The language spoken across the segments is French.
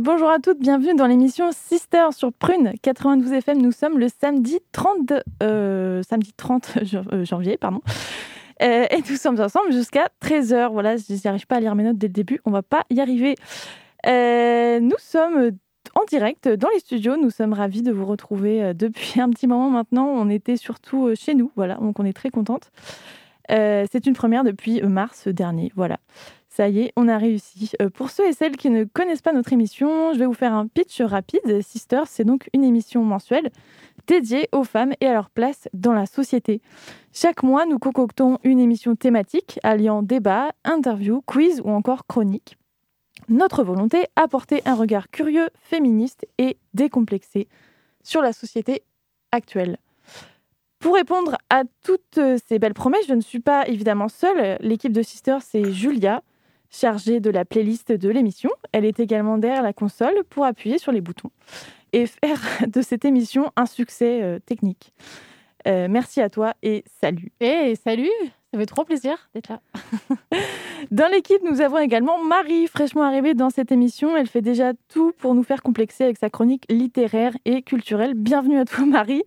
Bonjour à toutes, bienvenue dans l'émission Sister sur Prune 92 FM. Nous sommes le samedi 30, euh, samedi 30 euh, janvier, pardon. Euh, et nous sommes ensemble jusqu'à 13h. Voilà, je n'y arrive pas à lire mes notes dès le début, on va pas y arriver. nous sommes en direct dans les studios. Nous sommes ravis de vous retrouver depuis un petit moment maintenant. On était surtout chez nous, voilà, donc on est très contente. C'est une première depuis mars dernier, voilà. Ça y est, on a réussi. Euh, pour ceux et celles qui ne connaissent pas notre émission, je vais vous faire un pitch rapide. Sisters, c'est donc une émission mensuelle dédiée aux femmes et à leur place dans la société. Chaque mois, nous concoctons une émission thématique alliant débat, interview, quiz ou encore chronique. Notre volonté, apporter un regard curieux, féministe et décomplexé sur la société actuelle. Pour répondre à toutes ces belles promesses, je ne suis pas évidemment seule. L'équipe de Sisters, c'est Julia, chargée de la playlist de l'émission. Elle est également derrière la console pour appuyer sur les boutons et faire de cette émission un succès euh, technique. Euh, merci à toi et salut. Et salut, ça fait trop plaisir d'être là. dans l'équipe, nous avons également Marie, fraîchement arrivée dans cette émission. Elle fait déjà tout pour nous faire complexer avec sa chronique littéraire et culturelle. Bienvenue à toi, Marie.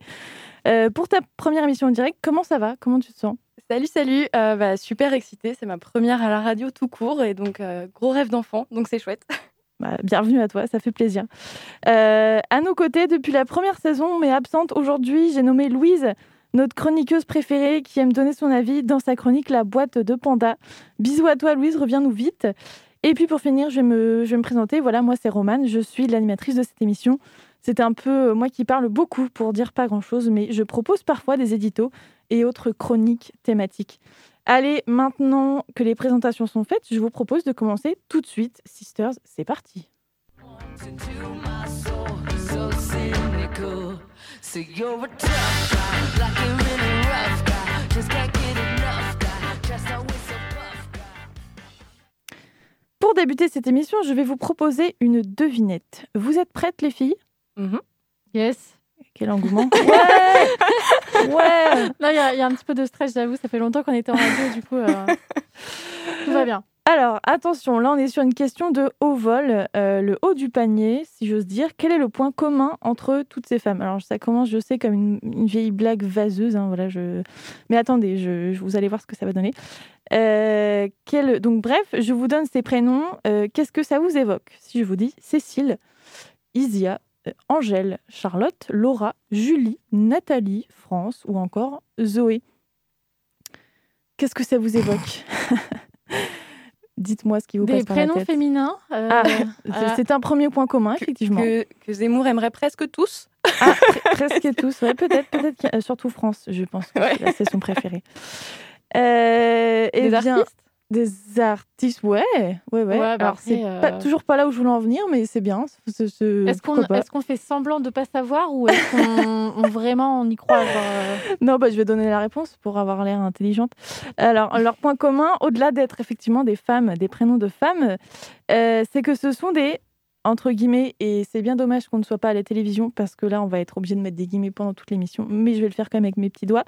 Euh, pour ta première émission en direct, comment ça va? Comment tu te sens? Salut, salut. Euh, bah, super excitée. C'est ma première à la radio tout court et donc euh, gros rêve d'enfant. Donc c'est chouette. Bah, bienvenue à toi, ça fait plaisir. À nos côtés, depuis la première saison, mais absente aujourd'hui, j'ai nommé Louise, notre chroniqueuse préférée qui aime donner son avis dans sa chronique La boîte de panda. Bisous à toi, Louise, reviens-nous vite. Et puis pour finir, je vais me, présenter. Voilà, moi c'est Romane, je suis l'animatrice de cette émission. C'est un peu moi qui parle beaucoup pour dire pas grand-chose, mais je propose parfois des éditos et autres chroniques thématiques. Allez, maintenant que les présentations sont faites, je vous propose de commencer tout de suite. Sisters, c'est parti. Pour débuter cette émission, je vais vous proposer une devinette. Vous êtes prêtes, les filles? Mm-hmm. Yes. Quel engouement. Ouais Ouais Là, il y, a un petit peu de stress, j'avoue. Ça fait longtemps qu'on était en radio, du coup, euh, tout va bien. Alors, attention, là, on est sur une question de haut vol. Euh, le haut du panier, si j'ose dire. Quel est le point commun entre toutes ces femmes? Alors, ça commence, je sais, comme une, vieille blague vaseuse. Hein. Mais attendez, vous allez voir ce que ça va donner. Euh. Donc, bref, je vous donne ces prénoms. Qu'est-ce que ça vous évoque? Si je vous dis Cécile, Isia, euh, Angèle, Charlotte, Laura, Julie, Nathalie, France ou encore Zoé. Qu'est-ce que ça vous évoque? Dites-moi ce qui vous passe par la tête. Des prénoms féminins. Euh, ah, c'est un premier point commun, effectivement. Que, Zemmour aimerait presque tous. Ah, presque tous, ouais, peut-être, peut-être, surtout France, je pense que c'est son préféré. Euh, Des artistes? Des artistes, ouais, ouais, ouais. Bah Alors, c'est euh, toujours pas là où je voulais en venir, mais c'est bien. Est-ce qu'on est qu'on fait semblant de pas savoir ou est-ce qu'on vraiment on y croit euh Non, bah, je vais donner la réponse pour avoir l'air intelligente. Alors, leur point commun, au-delà d'être effectivement des femmes, des prénoms de femmes, euh, c'est que ce sont des entre guillemets, et c'est bien dommage qu'on ne soit pas à la télévision parce que là, on va être obligé de mettre des guillemets pendant toute l'émission, mais je vais le faire quand même avec mes petits doigts.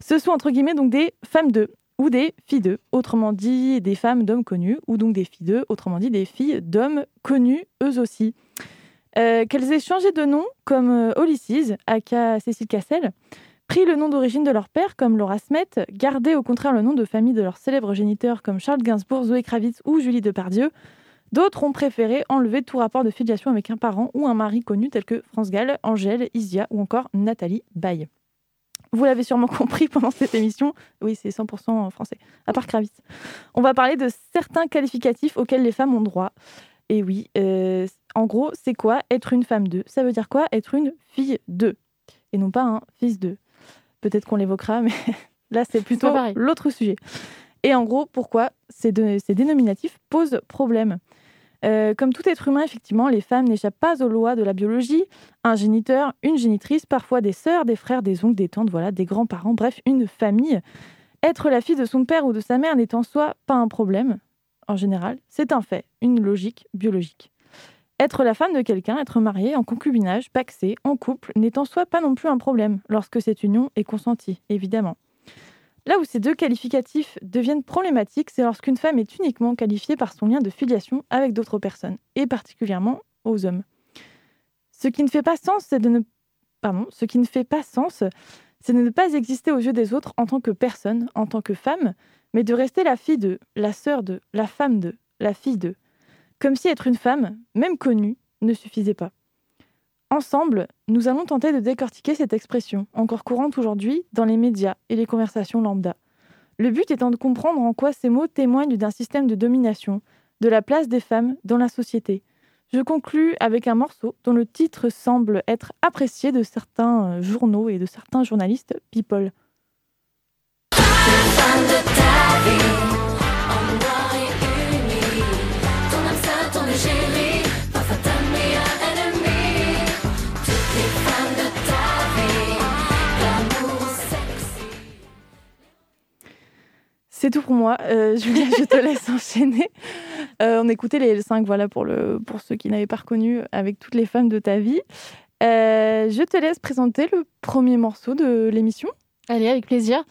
Ce sont entre guillemets donc des femmes de ou des filles d'eux, autrement dit des femmes d'hommes connus, ou donc des filles d'eux, autrement dit des filles d'hommes connus eux aussi. Euh, qu'elles aient changé de nom, comme euh, Ulysses, aka Cécile Cassel, pris le nom d'origine de leur père, comme Laura Smet, gardé au contraire le nom de famille de leurs célèbres géniteurs, comme Charles Gainsbourg, Zoé Kravitz ou Julie Depardieu, d'autres ont préféré enlever tout rapport de filiation avec un parent ou un mari connu, tel que France Gall, Angèle, Isia ou encore Nathalie Baye. Vous l'avez sûrement compris pendant cette émission. Oui, c'est 100% en français, à part Kravitz. On va parler de certains qualificatifs auxquels les femmes ont droit. Et oui, euh, en gros, c'est quoi être une femme d'eux? Ça veut dire quoi être une fille d'eux? Et non pas un fils d'eux. Peut-être qu'on l'évoquera, mais là, c'est plutôt l'autre sujet. Et en gros, pourquoi ces, ces dénominatifs posent problème? Euh, comme tout être humain, effectivement, les femmes n'échappent pas aux lois de la biologie. Un géniteur, une génitrice, parfois des sœurs, des frères, des oncles, des tantes, voilà, des grands-parents, bref, une famille. Être la fille de son père ou de sa mère n'est en soi pas un problème, en général, c'est un fait, une logique biologique. Être la femme de quelqu'un, être mariée, en concubinage, paxée, en couple, n'est en soi pas non plus un problème, lorsque cette union est consentie, évidemment. Là où ces deux qualificatifs deviennent problématiques, c'est lorsqu'une femme est uniquement qualifiée par son lien de filiation avec d'autres personnes, et particulièrement aux hommes. Ce qui ne fait pas sens, c'est de ne... Pas pas exister aux yeux des autres en tant que personne, en tant que femme, mais de rester la fille de, la sœur de, la femme de, la fille de. Comme si être une femme, même connue, ne suffisait pas. Ensemble, nous allons tenter de décortiquer cette expression, encore courante aujourd'hui dans les médias et les conversations lambda. Le but étant de comprendre en quoi ces mots témoignent d'un système de domination, de la place des femmes dans la société. Je conclus avec un morceau dont le titre semble être apprécié de certains journaux et de certains journalistes people. C'est tout pour moi. Euh, Julia, je te laisse enchaîner. Euh, on écoutait les L5, voilà, pour, le, pour ceux qui n'avaient pas reconnu, avec toutes les femmes de ta vie. Euh, je te laisse présenter le premier morceau de l'émission. Allez, avec plaisir.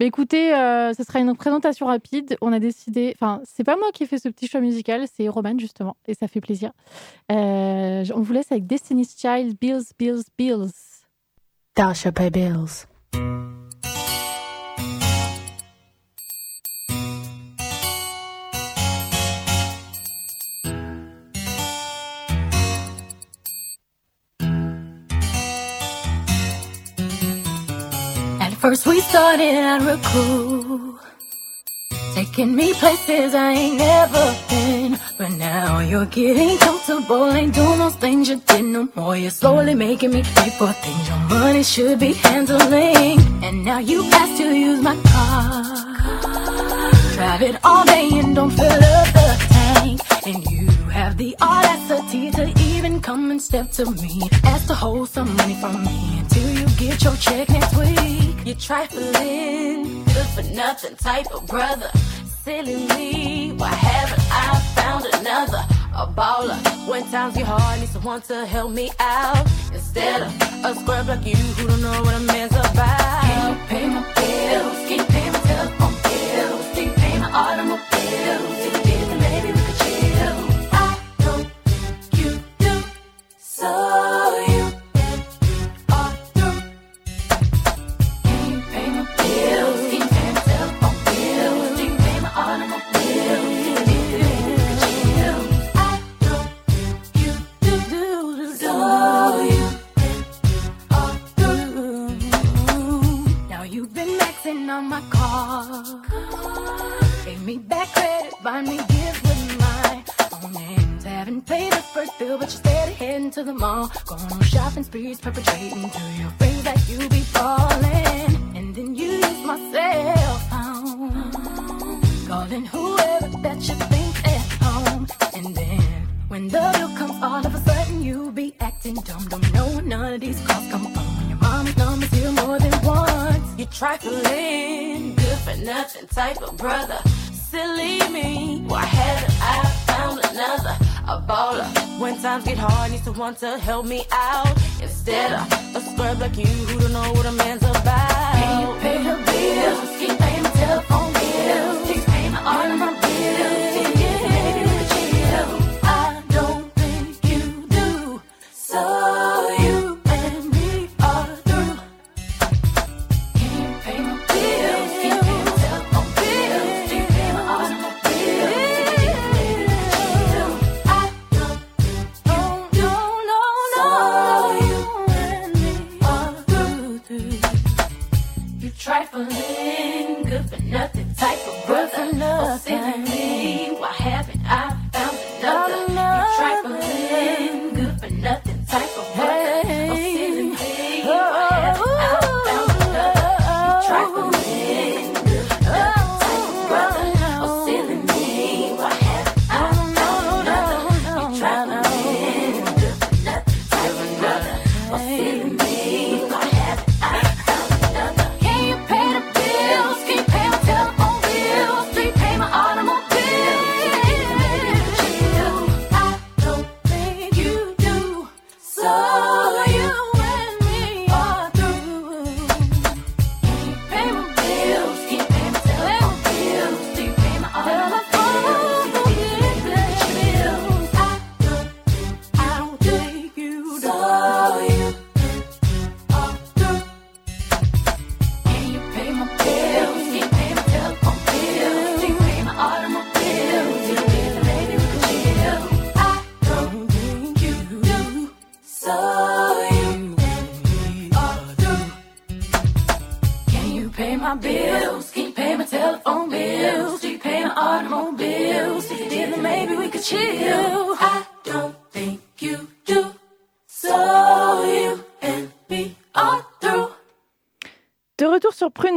Mais écoutez, euh, ce sera une présentation rapide. On a décidé, enfin, c'est pas moi qui ai fait ce petit choix musical, c'est Roman justement, et ça fait plaisir. on vous laisse avec Destiny's Child, Bills, Bills, Bills. Dasha Pay Bills. First we started real cool, taking me places I ain't never been. But now you're getting comfortable, ain't doing those things you did no more. You're slowly making me pay for things your money should be handling. And now you ask to use my car, drive it all day and don't fill up the tank. And you have the audacity to even come and step to me, ask to hold some money from me until you get your check next week. You're trifling, good for nothing type of brother. Silly me, why haven't I found another? A baller. When times get hard, need someone to help me out. Instead of a scrub like you who don't know what a man's about. Can you pay my bills? Can you pay my telephone bills? Can you pay my automobiles? If you did, then maybe we could chill. I don't you do. So on my car. Gave me back credit, buy me gifts with my own hands. Haven't paid the first bill, but you're steady heading to the mall. Going on shopping sprees, perpetrating to your friends that you be falling. And then you use my cell phone. Calling whoever that you think at home. And then when the bill comes, all of a sudden you be acting dumb. Don't know none of these calls come from your mom's number's trifling, good for nothing type of brother. Silly me, why haven't I found another? A baller. When times get hard, need someone to help me out. Instead of a scrub like you who don't know what a man's about. Can you pay the bills? Keep paying my telephone bills. Keep paying my art and my So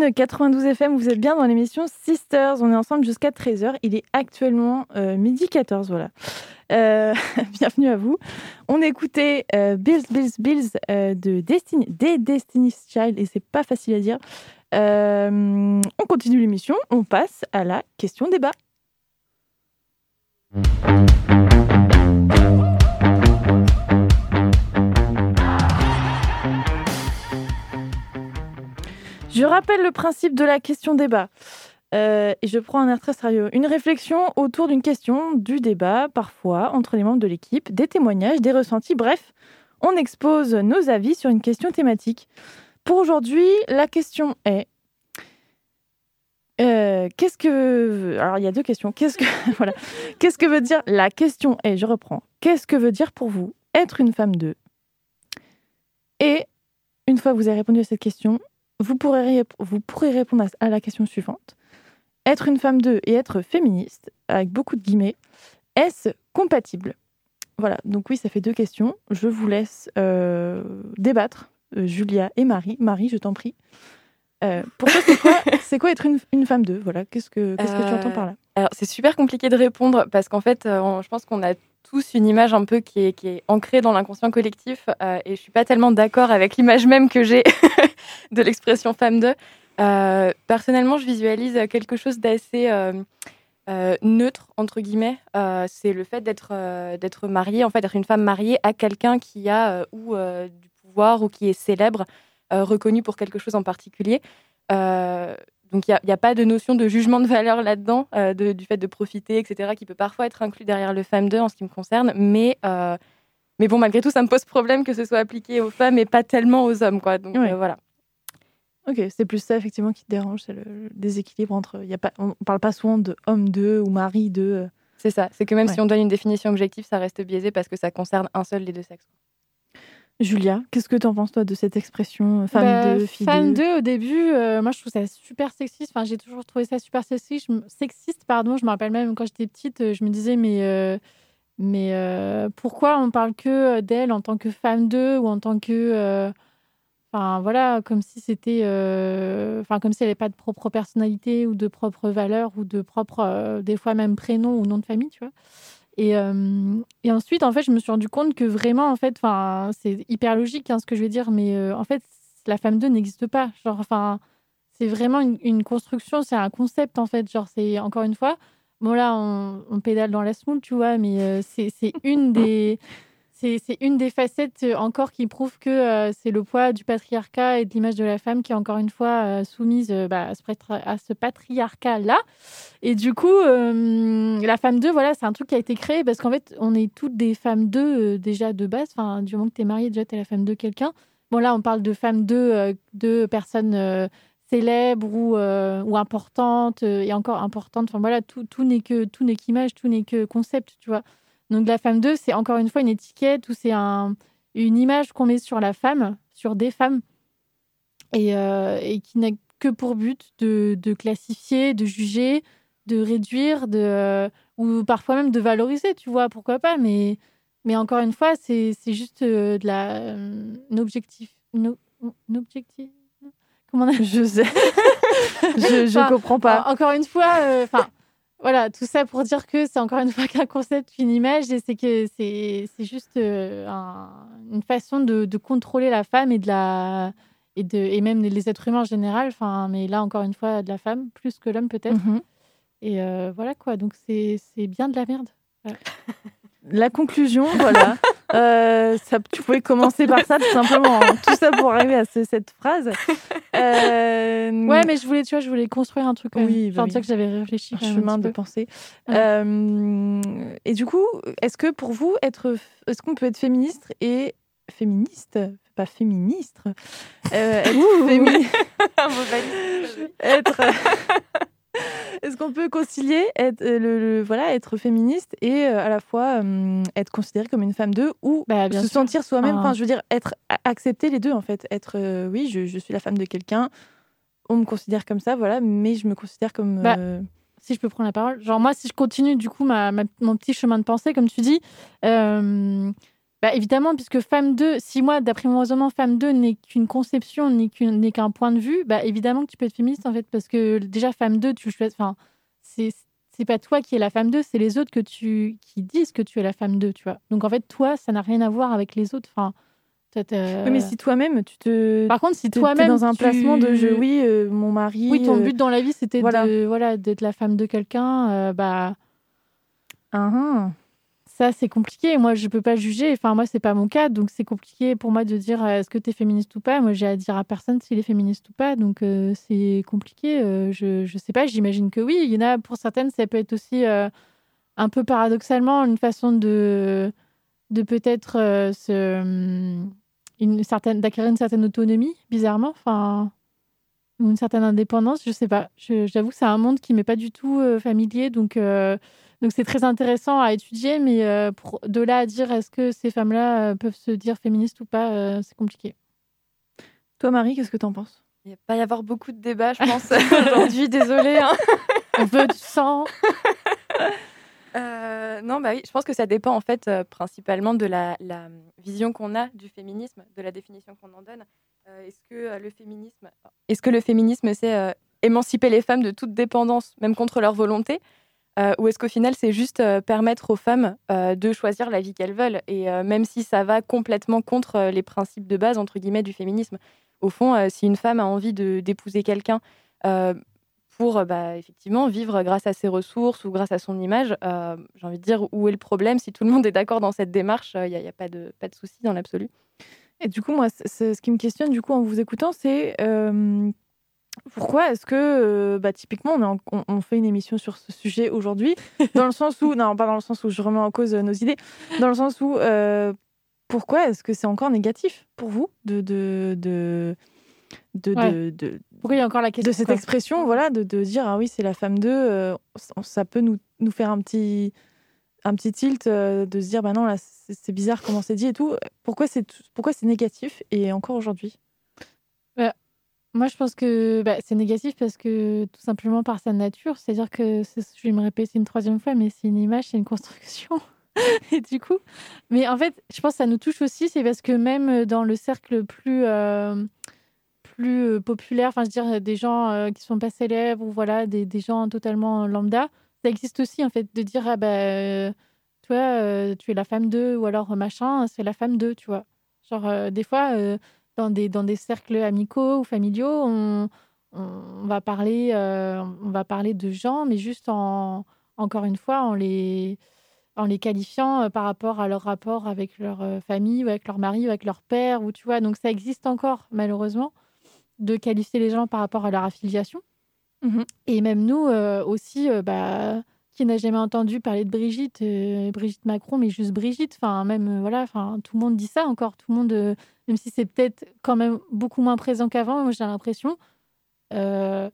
Prune 92 FM, vous êtes bien dans l'émission Sisters. On est ensemble jusqu'à 13h. Il est actuellement euh, midi 14, voilà. Euh, bienvenue à vous. On écoutait euh, Bills, Bills, Bills de Destiny, des Destiny's Child et c'est pas facile à dire. On continue l'émission, on passe à la question débat. Je rappelle le principe de la question débat. Euh, et je prends un air très sérieux. Une réflexion autour d'une question, du débat, parfois, entre les membres de l'équipe, des témoignages, des ressentis, bref, on expose nos avis sur une question thématique. Pour aujourd'hui, la question est euh, qu'est-ce que alors il y a deux questions. Qu'est-ce que voilà Qu'est-ce que veut dire la question est Je reprends. Qu'est-ce que veut dire pour vous être une femme de? Et une fois que vous avez répondu à cette question, vous pourrez, vous pourrez répondre à, la question suivante. Être une femme de et être féministe, avec beaucoup de guillemets, est-ce compatible? Voilà, donc oui, ça fait deux questions. Je vous laisse euh, débattre, euh, Julia et Marie. Marie, je t'en prie. Euh, pour toi, c'est quoi, c'est quoi être une, une femme de? Voilà, qu'est-ce que, qu'est-ce que tu Euh, entends par là? Alors, c'est super compliqué de répondre parce qu'en fait, euh, on- je pense qu'on a tous une image un peu qui est, qui est ancrée dans l'inconscient collectif euh, et je suis pas tellement d'accord avec l'image même que j'ai de l'expression femme de. Euh, personnellement, je visualise quelque chose d'assez euh, neutre, entre guillemets. C'est le fait d'être d'être mariée, en fait, d'être une femme mariée à quelqu'un qui a ou du pouvoir ou qui est célèbre, reconnu pour quelque chose en particulier. Donc il n'y a, pas de notion de jugement de valeur là-dedans, euh, de- du fait de profiter, etc., qui peut parfois être inclus derrière le femme 2 en ce qui me concerne. Mais, euh, mais bon, malgré tout, ça me pose problème que ce soit appliqué aux femmes et pas tellement aux hommes. Quoi. Donc Ouais. euh, voilà. Ok, c'est plus ça effectivement qui te dérange, c'est le, le déséquilibre entre. Y a pas, on parle pas souvent de homme de ou mari de. euh, C'est ça. C'est que même Ouais. si on donne une définition objective, ça reste biaisé parce que ça concerne un seul des deux sexes. Julia, qu'est-ce que tu en penses toi de cette expression euh, femme Bah, de, fille Femme de 2, au début, euh, moi je trouve ça super sexiste. Enfin, j'ai toujours trouvé ça super sexiste. Je sexiste pardon. Je me rappelle même quand j'étais petite, euh, je me disais, mais, euh, mais euh, pourquoi on parle que d'elle en tant que femme 2 ou en tant que. Enfin, voilà, comme si c'était. Enfin, comme si elle n'avait pas de propre personnalité ou de propre valeur ou de propre, des fois même prénom ou nom de famille, tu vois. Et, euh, et ensuite, en fait, je me suis rendu compte que vraiment, en fait, c'est hyper logique hein, ce que je vais dire, mais euh, en fait, la femme 2 n'existe pas. Genre, enfin, c'est vraiment une, une construction, c'est un concept, en fait. Genre, c'est encore une fois, bon, là, on, on pédale dans la semoule, tu vois, mais euh, c'est une des. C'est une des facettes euh, encore qui prouve que euh, c'est le poids du patriarcat et de l'image de la femme qui est encore une fois euh, soumise bah, à ce, patriarcat-là. Et du coup, la femme 2, voilà, c'est un truc qui a été créé parce qu'en fait, on est toutes des femmes 2 euh, déjà de base. Enfin, du moment que tu es mariée, déjà, tu es la femme de quelqu'un. Bon, là, on parle de femmes 2 euh, de personnes célèbres ou, ou importantes et encore importantes. Enfin, voilà, tout, tout n'est qu'image, tout n'est que concept, tu vois. Donc, la femme 2, c'est encore une fois une étiquette ou c'est un, une image qu'on met sur la femme, sur des femmes et, euh, et qui n'a que pour but de, de classifier, de juger, de réduire, de, ou parfois même de valoriser, tu vois, pourquoi pas. Mais, mais encore une fois, c'est juste de la, un objectif. un objectif Comment on a... Je sais. je je comprends pas. Encore une fois, enfin. Voilà, tout ça pour dire que c'est encore une fois qu'un concept, une image, et c'est que c'est juste euh, une façon de, de, contrôler la femme et de la et de et même les êtres humains en général. Enfin, mais là encore une fois de la femme plus que l'homme peut-être. Mhm. Et euh, voilà quoi. Donc c'est bien de la merde. La conclusion, voilà. Euh, ça, tu pouvais commencer par ça tout simplement. Hein. Tout ça pour arriver à cette phrase. Euh, ouais, mais je voulais, tu vois, je voulais construire un truc. Oui, bah enfin, que j'avais réfléchi. Un chemin de pensée. Euh, et du coup, est-ce que pour vous, être, est-ce qu'on peut être féministe et féministe, pas féministe, être, féministe, être qu'on peut concilier être, euh, le, voilà, être féministe et euh, à la fois euh, être considérée comme une femme d'eux ou bah, se sentir soi-même ah. Enfin, je veux dire, être accepter les deux en fait. Être, oui, je, je, suis la femme de quelqu'un, on me considère comme ça, voilà, mais je me considère comme. Bah, si je peux prendre la parole, genre moi, si je continue du coup ma, mon petit chemin de pensée, comme tu dis. Bah, évidemment, puisque femme 2, si moi, d'après mon raisonnement, femme 2 n'est qu'une conception, n'est qu'un point de vue, bah, évidemment que tu peux être féministe, en fait, parce que déjà, femme 2, tu choisis. Enfin, c'est c'est pas toi qui es la femme 2, c'est les autres que tu, qui disent que tu es la femme 2, tu vois. Donc, en fait, toi, ça n'a rien à voir avec les autres. Enfin, mais si toi-même, tu te. Par contre, si toi-même. dans un placement de je, oui, euh, mon mari. Oui, ton euh, but dans la vie, c'était voilà. de voilà, d'être la femme de quelqu'un, euh, bah. Uh -huh ça c'est compliqué. Moi, je peux pas juger. Enfin, moi, c'est pas mon cas, donc c'est compliqué pour moi de dire euh, est-ce que tu es féministe ou pas? Moi, j'ai à dire à personne s'il est féministe ou pas, donc euh, c'est compliqué. Euh, je je sais pas. J'imagine que oui. Il y en a pour certaines, ça peut être aussi un peu paradoxalement une façon de de peut-être une certaine d'acquérir une certaine autonomie, bizarrement. Enfin une certaine indépendance, je sais pas. J'avoue que c'est un monde qui m'est pas du tout familier, donc donc c'est très intéressant à étudier, mais euh, de là à dire est-ce que ces femmes-là euh, peuvent se dire féministes ou pas, euh, c'est compliqué. Toi, Marie, qu'est-ce que tu en penses? Il va pas y avoir beaucoup de débats, je pense, aujourd'hui. Désolée. Hein. On veut du sang. non, bah oui, je pense que ça dépend en fait principalement de la, vision qu'on a du féminisme, de la définition qu'on en donne. est-ce que le féminisme, est-ce que le féminisme, c'est émanciper les femmes de toute dépendance, même contre leur volonté? Euh, ou est-ce qu'au final, c'est juste euh, permettre aux femmes euh, de choisir la vie qu'elles veulent Et même si ça va complètement contre les principes de base, entre guillemets, du féminisme, au fond, si une femme a envie d'épouser quelqu'un pour bah, effectivement vivre grâce à ses ressources ou grâce à son image, j'ai envie de dire où est le problème? Si tout le monde est d'accord dans cette démarche, il n'y a, a, pas de, pas de souci dans l'absolu. Et du coup, moi, ce qui me questionne du coup en vous écoutant, c'est pourquoi est-ce que, euh, bah, typiquement, on, fait une émission sur ce sujet aujourd'hui, dans le sens où, non, pas dans le sens où je remets en cause euh, nos idées, dans le sens où, euh, pourquoi est-ce que c'est encore négatif pour vous de, de, de, de, de, pourquoi il y a encore la question de cette expression, voilà, de, de dire ah oui c'est la femme d'eux, ça peut nous, nous faire un petit un petit tilt de se dire bah non là c'est bizarre comment c'est dit et tout. Pourquoi c'est pourquoi c'est négatif et encore aujourd'hui? Moi, je pense que bah, c'est négatif parce que tout simplement par sa nature, c'est-à-dire que je vais me répéter une troisième fois, mais c'est une image, c'est une construction. et du coup, mais en fait, je pense que ça nous touche aussi, c'est parce que même dans le cercle plus euh, plus euh, populaire, enfin, je veux dire, des gens euh, qui sont pas célèbres ou voilà, des, gens totalement lambda, ça existe aussi en fait de dire ah bah toi, tu es la femme d'eux ou alors machin, c'est la femme d'eux, tu vois. Genre des fois dans des, dans des cercles amicaux ou familiaux, on, on va, parler, euh, on va parler de gens, mais juste en, encore une fois, en les, en les qualifiant euh, par rapport à leur rapport avec leur euh, famille, ou avec leur mari, ou avec leur père, ou tu vois. Donc ça existe encore, malheureusement, de qualifier les gens par rapport à leur affiliation. Mmh Et même nous aussi, bah, qui n'a jamais entendu parler de Brigitte, Brigitte Macron, mais juste Brigitte. Enfin, même voilà, enfin, tout le monde dit ça encore. Tout le monde même si c'est peut-être quand même beaucoup moins présent qu'avant, moi j'ai l'impression. Euh,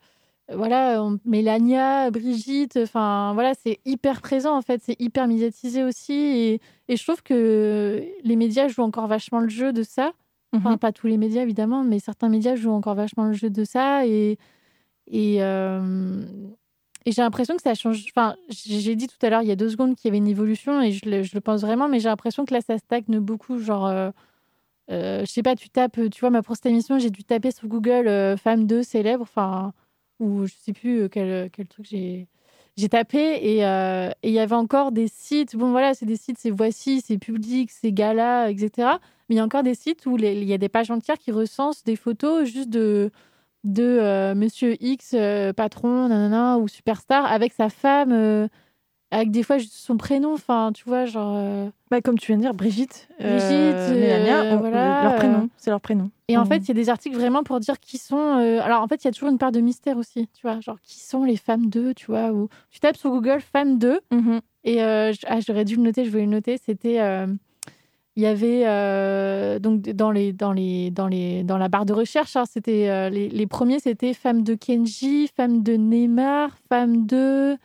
voilà, Mélania, Brigitte, enfin voilà, c'est hyper présent en fait, c'est hyper médiatisé aussi. Et, et, je trouve que les médias jouent encore vachement le jeu de ça. Enfin, mhm. pas tous les médias évidemment, mais certains médias jouent encore vachement le jeu de ça. Et, Et, euh, et j'ai l'impression que ça change. Enfin, j'ai dit tout à l'heure, il y a deux secondes, qu'il y avait une évolution et je le, je le pense vraiment, mais j'ai l'impression que là, ça stagne beaucoup. Genre, euh, euh, je sais pas, tu tapes, tu vois, ma prochaine émission, j'ai dû taper sur Google euh, femme 2 célèbre, enfin, ou je sais plus euh, quel, quel truc j'ai. J'ai tapé et euh, il y avait encore des sites. Bon, voilà, c'est des sites, c'est Voici, c'est Public, c'est Gala, etc. Mais il y a encore des sites où il y a des pages entières qui recensent des photos juste de, de euh, Monsieur X, euh, patron, nanana, ou superstar, avec sa femme, euh, avec des fois son prénom. Enfin, tu vois, genre. euh, Bah, comme tu viens de dire, Brigitte, euh, Brigitte, Mélania, euh, on- voilà, leur prénom, euh, c'est leur prénom. Et en Mhm. fait, il y a des articles vraiment pour dire qui sont. euh, Alors, en fait, il y a toujours une part de mystère aussi, tu vois. Genre, qui sont les femmes d'eux, tu vois. Ou tu tapes sur Google femmes d'eux, Mhm. et euh, ah, j'aurais dû le noter, je voulais le noter. C'était. euh, Il y avait euh, donc dans les dans les dans les dans la barre de recherche, hein, c'était euh, les, les premiers c'était femme de Kenji, femme de Neymar, femme de euh,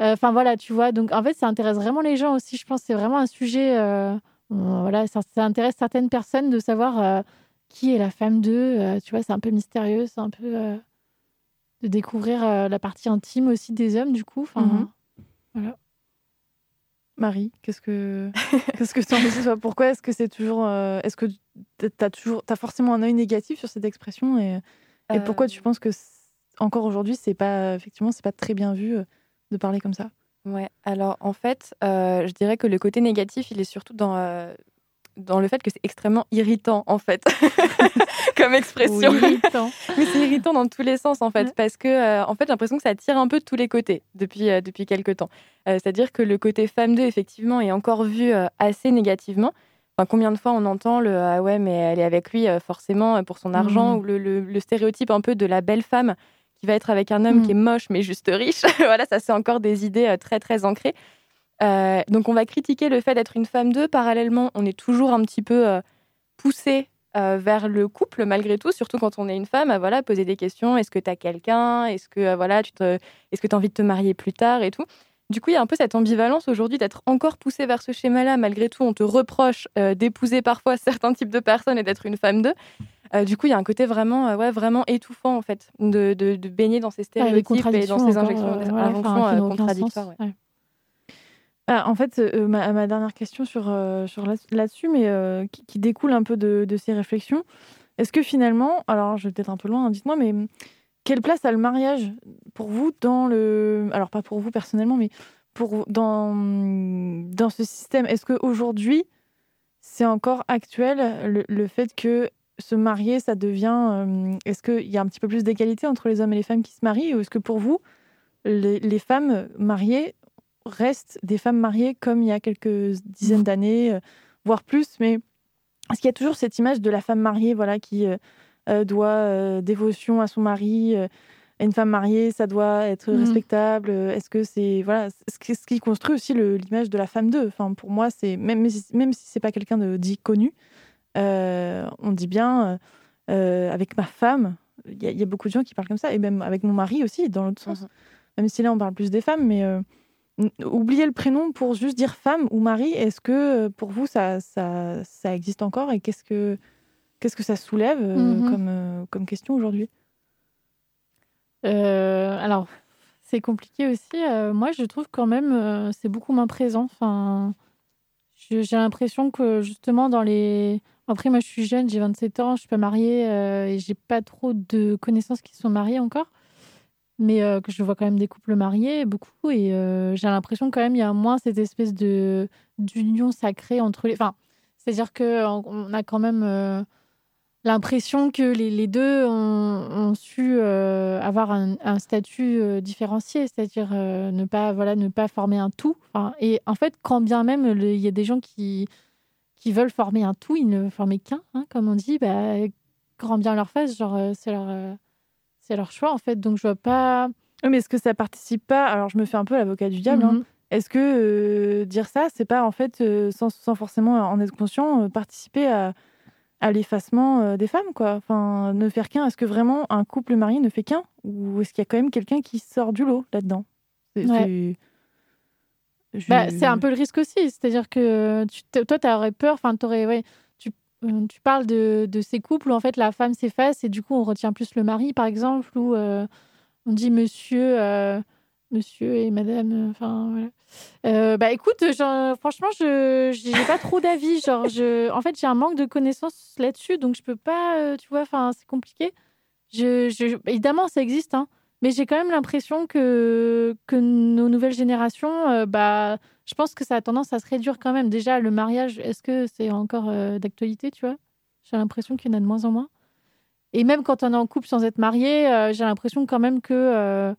Enfin voilà, tu vois. Donc en fait, ça intéresse vraiment les gens aussi. Je pense que c'est vraiment un sujet. euh, voilà, ça, ça intéresse certaines personnes de savoir euh, qui est la femme d'eux. euh, tu vois, c'est un peu mystérieux, c'est un peu euh, de découvrir euh, la partie intime aussi des hommes, du coup. Enfin, Mhm. Marie, qu'est-ce que qu'est-ce que tu en dis toi? Pourquoi est-ce que c'est toujours euh, est-ce que tu as toujours t'as forcément un œil négatif sur cette expression et, et pourquoi Euh, tu penses que encore aujourd'hui c'est pas effectivement c'est pas très bien vu euh, de parler comme ça? Ouais, alors en fait, euh, je dirais que le côté négatif, il est surtout dans, euh, dans le fait que c'est extrêmement irritant, en fait, comme expression. irritant. Mais c'est irritant dans tous les sens, en fait, Ouais. parce que, euh, en fait, j'ai l'impression que ça tire un peu de tous les côtés depuis, depuis quelques temps. C'est-à-dire que le côté femme 2, effectivement, est encore vu assez négativement. Enfin, combien de fois on entend le Ah ouais, mais elle est avec lui forcément pour son argent, Mhm. ou le, le- le stéréotype un peu de la belle femme qui va être avec un homme qui est moche mais juste riche. voilà, ça c'est encore des idées euh, très très ancrées. Euh, donc on va critiquer le fait d'être une femme 2. Parallèlement, on est toujours un petit peu euh, poussé euh, vers le couple malgré tout, surtout quand on est une femme, à voilà, poser des questions. Est-ce que tu as quelqu'un? Est-ce que voilà, tu te... est-ce que as envie de te marier plus tard et tout? Du coup, il y a un peu cette ambivalence aujourd'hui d'être encore poussé vers ce schéma-là. Malgré tout, on te reproche d'épouser parfois certains types de personnes et d'être une femme d'eux. Euh, du coup, il y a un côté vraiment, euh, ouais, vraiment étouffant en fait, de, de, de baigner dans ces stéréotypes et dans ces injections, euh, enfin, contradictoires. ouais. Ah, en fait, ma, ma dernière question sur, sur là- là-dessus, mais qui, qui découle un peu de, de ces réflexions, est-ce que finalement, alors je vais peut-être un peu loin, hein, dites-moi, mais quelle place a le mariage pour vous dans le... Alors pas pour vous personnellement, mais pour, dans, dans ce système? Est-ce qu'aujourd'hui, c'est encore actuel le, le fait que se marier, ça devient... euh, est-ce qu'il y a un petit peu plus d'égalité entre les hommes et les femmes qui se marient Ou est-ce que pour vous, les, les femmes mariées restent des femmes mariées comme il y a quelques dizaines d'années, euh, voire plus, mais est-ce qu'il y a toujours cette image de la femme mariée voilà, qui euh, doit dévotion à son mari Une femme mariée, ça doit être Mhm. respectable. Est-ce que c'est voilà ce qui, construit aussi l'image de la femme d'eux? Enfin, pour moi, c'est même si, même si c'est pas quelqu'un de dit connu, on dit bien euh, euh, avec ma femme. Il y, a- il y a beaucoup de gens qui parlent comme ça, et même avec mon mari aussi, dans l'autre sens. Mhm. Même si là, on parle plus des femmes, mais euh, oublier le prénom pour juste dire femme ou mari, est-ce que euh, pour vous, ça, ça, ça existe encore Et qu'est-ce que, qu'est-ce que ça soulève euh, Mhm. comme, euh, comme question aujourd'hui? Euh, alors, c'est compliqué aussi. Euh, moi, je trouve quand même euh, c'est beaucoup moins présent. Enfin, j'ai l'impression que justement dans les. Après, moi, je suis jeune, j'ai 27 ans, je suis pas mariée euh, et j'ai pas trop de connaissances qui sont mariées encore. Mais euh, que je vois quand même des couples mariés, beaucoup. Et euh, j'ai l'impression quand même il y a moins cette espèce de d'union sacrée entre les. Enfin, c'est-à-dire qu'on on a quand même. euh, l'impression que les, deux ont, su avoir un, un statut différencié, c'est-à-dire ne pas voilà ne pas former un tout. Enfin, et en fait, quand bien même il y a des gens qui qui veulent former un tout, ils ne former qu'un, hein, comme on dit, bah, grand bien leur face, genre euh, c'est leur euh, c'est leur choix en fait. Donc je vois pas. Oui, mais est-ce que ça participe pas Alors, je me fais un peu l'avocat du diable. hein. Mhm. Est-ce que euh, dire ça, c'est pas en fait, euh, sans, sans forcément en être conscient, euh, participer à, à l'effacement des femmes, quoi Enfin, ne faire qu'un. Est-ce que vraiment un couple marié ne fait qu'un? Ou est-ce qu'il y a quand même quelqu'un qui sort du lot là-dedans? Ouais. C'est- je- Bah, c'est un peu le risque aussi. C'est-à-dire que tu, toi, tu aurais peur, enfin, ouais, tu, euh, tu parles de, de ces couples où en fait la femme s'efface et du coup on retient plus le mari, par exemple, ou, euh, on dit monsieur, euh, monsieur et madame. Enfin, voilà. Euh, bah écoute, franchement, je n'ai pas trop d'avis. Genre, je, en fait, j'ai un manque de connaissances là-dessus, donc je peux pas, tu vois, enfin, c'est compliqué. Je, je, évidemment, ça existe, hein, mais j'ai quand même l'impression que, que nos nouvelles générations, bah, je pense que ça a tendance à se réduire quand même. Déjà, le mariage, est-ce que c'est encore d'actualité, tu vois? J'ai l'impression qu'il y en a de moins en moins. Et même quand on est en couple sans être marié, euh, j'ai l'impression quand même euh,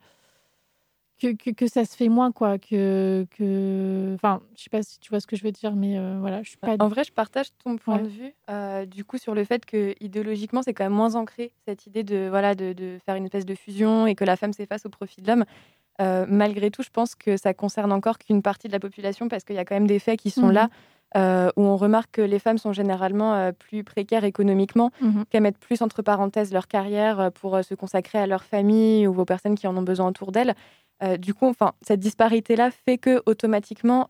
que, que, que, ça se fait moins, quoi. Que, que... Enfin, je sais pas si tu vois ce que je veux dire, mais euh, voilà, je suis pas... En vrai, je partage ton point de vue, du coup, sur le fait que idéologiquement, c'est quand même moins ancré, cette idée de, voilà, de, de, faire une espèce de fusion et que la femme s'efface au profit de l'homme. malgré tout, je pense que ça concerne encore qu'une partie de la population parce qu'il y a quand même des faits qui sont mmh là euh, où on remarque que les femmes sont généralement euh, plus précaires économiquement, mmh qu'elles mettent plus entre parenthèses leur carrière euh, pour se consacrer à leur famille ou aux personnes qui en ont besoin autour d'elles. Du coup, enfin, cette disparité-là fait que automatiquement,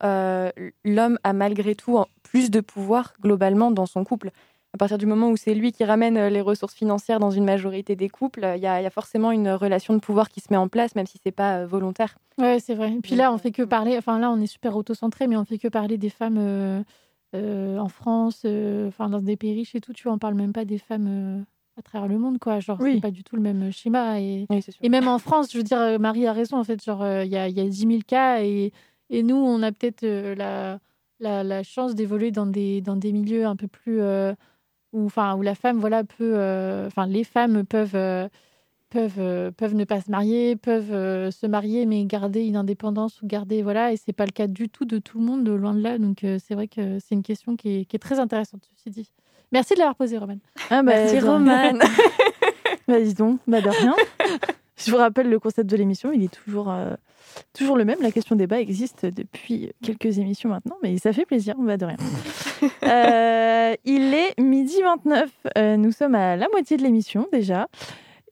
l'homme a malgré tout plus de pouvoir globalement dans son couple à partir du moment où c'est lui qui ramène euh, les ressources financières dans une majorité des couples, il y, a forcément une relation de pouvoir qui se met en place, même si c'est pas euh, volontaire. Ouais, c'est vrai. Et puis là, on fait que parler. Enfin, là, on est super auto-centré, mais on fait que parler des femmes euh, en France, enfin dans des pays riches et tout. Tu vois, on parle même pas des femmes à travers le monde, quoi. Genre, c'est pas du tout le même schéma. Et, et même en France, je veux dire, Marie a raison. En fait, genre, il y, a, y a 10 000 cas et, et nous, on a peut-être la, la, la, chance d'évoluer dans des, dans des milieux un peu plus où, enfin, où la femme voilà, peut. Euh, enfin, les femmes peuvent. Euh, peuvent, euh, peuvent ne pas se marier, peuvent se marier mais garder une indépendance ou garder voilà et c'est pas le cas du tout de tout le monde loin de là donc c'est vrai que c'est une question qui est, qui est, très intéressante ceci dit. Merci de l'avoir posée Romane. Ah bah, Merci Romane. bah dis donc, bah de rien. Je vous rappelle le concept de l'émission, il est toujours toujours le même. La question débat existe depuis quelques émissions maintenant, mais ça fait plaisir, on va de rien. Euh, il est midi 29. Euh, nous sommes à la moitié de l'émission déjà.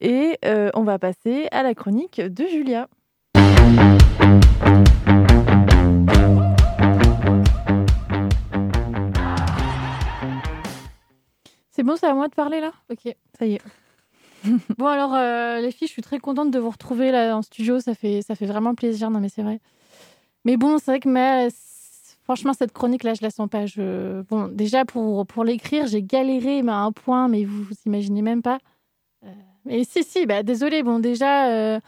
Et euh, on va passer à la chronique de Julia. C'est bon, c'est à moi de parler là? Ok, ça y est. bon, alors, euh, les filles, je suis très contente de vous retrouver là en studio. Ça fait, ça fait vraiment plaisir. Non, mais c'est vrai. Mais bon, c'est vrai que franchement, cette chronique-là, je la sens pas. Je... Bon, déjà, pour, pour l'écrire, j'ai galéré mais à un point, mais vous vous imaginez même pas. Euh, mais si, si, bah, désolé. Bon, déjà, euh,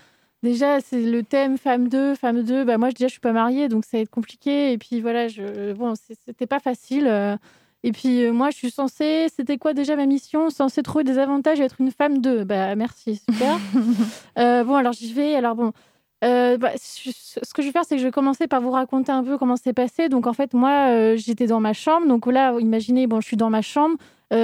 déjà c'est le thème femme 2, femme 2. Bah, moi, déjà, je suis pas mariée, donc ça va être compliqué. Et puis, voilà, je... bon, c'était pas facile. Et puis euh, moi, je suis censée, c'était quoi déjà ma mission? Censée trouver des avantages et être une femme de. Bah merci, super. Euh, bon, alors j'y vais. Alors bon, euh, bah, ce que je vais faire, c'est que je vais commencer par vous raconter un peu comment c'est passé. Donc en fait, moi, j'étais dans ma chambre. Donc là, imaginez, bon, je suis dans ma chambre.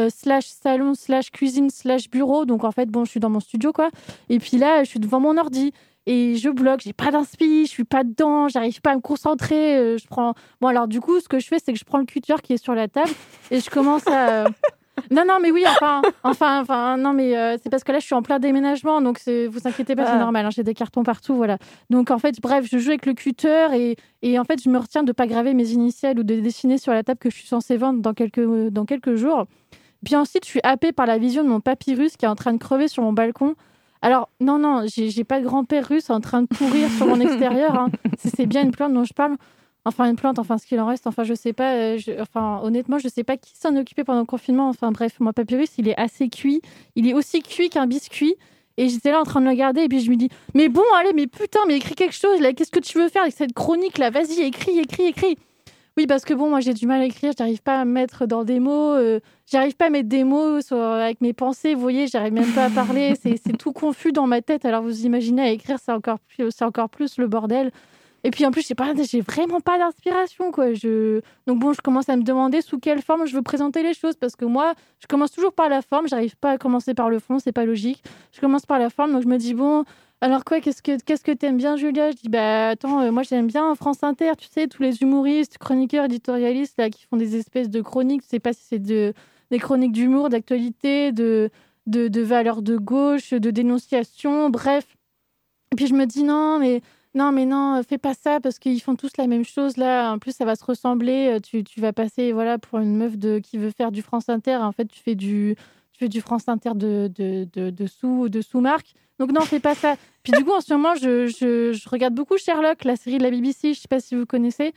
slash salon, slash cuisine, slash bureau. Donc en fait, bon, je suis dans mon studio, quoi. Et puis là, je suis devant mon ordi et je bloque, j'ai pas d'inspi, je suis pas dedans, j'arrive pas à me concentrer. Euh, je prends. Bon, alors du coup, ce que je fais, c'est que je prends le cutter qui est sur la table et je commence à. Euh, non, non, mais oui, enfin, enfin, enfin, non, mais euh, c'est parce que là, je suis en plein déménagement, donc vous inquiétez pas, c'est ah. normal, hein, j'ai des cartons partout, voilà. Donc, en fait, bref, je joue avec le cutter et, et en fait, je me retiens de pas graver mes initiales ou de dessiner sur la table que je suis censée vendre dans quelques, dans quelques jours. Puis ensuite, je suis happée par la vision de mon papyrus qui est en train de crever sur mon balcon. Alors, non, non, j'ai pas de grand-père russe en train de pourrir sur mon extérieur. Hein. C'est bien une plante dont je parle. Enfin, une plante, enfin, ce qu'il en reste. Enfin, je sais pas. Euh, enfin, honnêtement, je sais pas qui s'en occupait pendant le confinement. Enfin, bref, mon papyrus, il est assez cuit. Il est aussi cuit qu'un biscuit. Et j'étais là en train de le regarder. Et puis, je me dis, mais bon, allez, mais putain, mais écris quelque chose. Là, qu'est-ce que tu veux faire avec cette chronique là? Vas-y, écris, écris, écris. Oui, parce que bon, moi j'ai du mal à écrire, j'arrive pas à mettre dans des mots, euh, j'arrive pas à mettre des mots avec mes pensées, vous voyez, j'arrive même pas à parler, c'est tout confus dans ma tête. Alors vous imaginez à écrire, c'est encore plus, encore plus le bordel. Et puis en plus, pas, j'ai vraiment pas d'inspiration quoi. Je... donc bon, je commence à me demander sous quelle forme je veux présenter les choses parce que moi, je commence toujours par la forme, j'arrive pas à commencer par le fond, c'est pas logique. Je commence par la forme, donc je me dis bon, alors quoi, qu'est-ce que qu'est-ce que t'aimes bien, Julia? Je dis bah attends, euh, moi j'aime bien France Inter, tu sais, tous les humoristes, chroniqueurs, éditorialistes là qui font des espèces de chroniques. Je sais pas si c'est de, des chroniques d'humour, d'actualité, de, de valeurs de gauche, de dénonciation, bref. Et puis je me dis non, mais non, mais non, fais pas ça parce qu'ils font tous la même chose là. En plus, ça va se ressembler. Tu, tu vas passer voilà pour une meuf de qui veut faire du France Inter. En fait, tu fais du tu fais du France Inter de, de, de, de sous de sous marque Donc non, fais pas ça. Puis du coup, en ce moment, je, je, je regarde beaucoup Sherlock, la série de la BBC. Je sais pas si vous connaissez.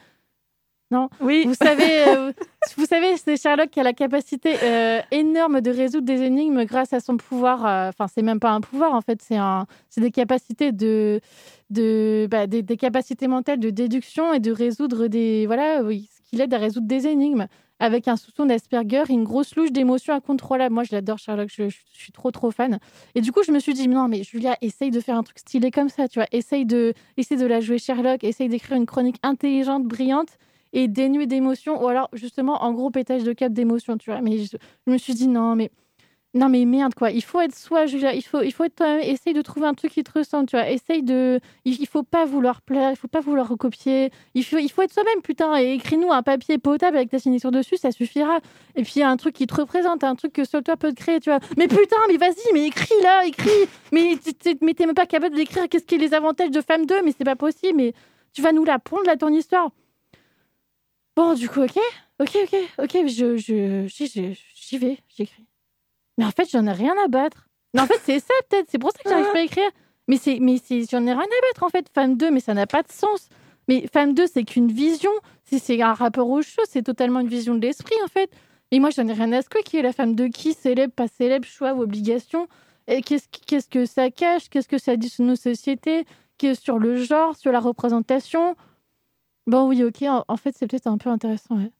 Non? Oui. Vous savez, euh, vous savez, c'est Sherlock qui a la capacité euh, énorme de résoudre des énigmes grâce à son pouvoir. euh, Enfin, c'est même pas un pouvoir en fait, c'est un, c'est des capacités de, de, bah, des, des capacités mentales de déduction et de résoudre des, voilà, oui, qui l'aide à résoudre des énigmes avec un soupçon d'Asperger une grosse louche d'émotions incontrôlables. Moi, je l'adore Sherlock, je, suis trop trop fan. Et du coup, je me suis dit non, mais Julia, essaye de faire un truc stylé comme ça, tu vois, essaye de, essaye de la jouer Sherlock, essaye d'écrire une chronique intelligente, brillante et dénuée d'émotions, ou alors justement en gros pétage de cap d'émotions, tu vois. Mais je me suis dit non, mais non, mais merde quoi. Il faut être soi, Julia. Il faut, il faut être toi-même. Essaye de trouver un truc qui te ressemble, tu vois. Essaye de. Il, il faut pas vouloir plaire, il faut pas vouloir recopier. Il faut, il faut être soi-même, putain. Et écris-nous un papier potable avec ta signature dessus, ça suffira. Et puis un truc qui te représente, un truc que seul toi peut te créer, tu vois. Mais putain, mais vas-y, mais écris là, écris. Mais mais t'es même pas capable d'écrire qu'est-ce qui est les avantages de femme 2, mais c'est pas possible. Mais tu vas nous la pondre là ton histoire. Bon, du coup, ok, ok, ok, ok, je, je, j'y vais, j'écris. Mais en fait, j'en ai rien à battre. Mais en fait, c'est ça peut-être, c'est pour ça que j'arrive pas à écrire. Mais c'est, mais c'est, j'en ai rien à battre en fait. Femme 2, mais ça n'a pas de sens. Mais Femme 2, c'est qu'une vision. Si c'est un rapport aux choses, c'est totalement une vision de l'esprit en fait. Et moi, j'en ai rien à secouer qui est la femme de qui, célèbre, pas célèbre, choix ou obligation. Et qu'est-ce, qu'est-ce que ça cache? Qu'est-ce que ça dit sur nos sociétés? Qu'est-ce sur le genre, sur la représentation? Bon, oui, ok, en, en fait, c'est peut-être un peu intéressant. ouais.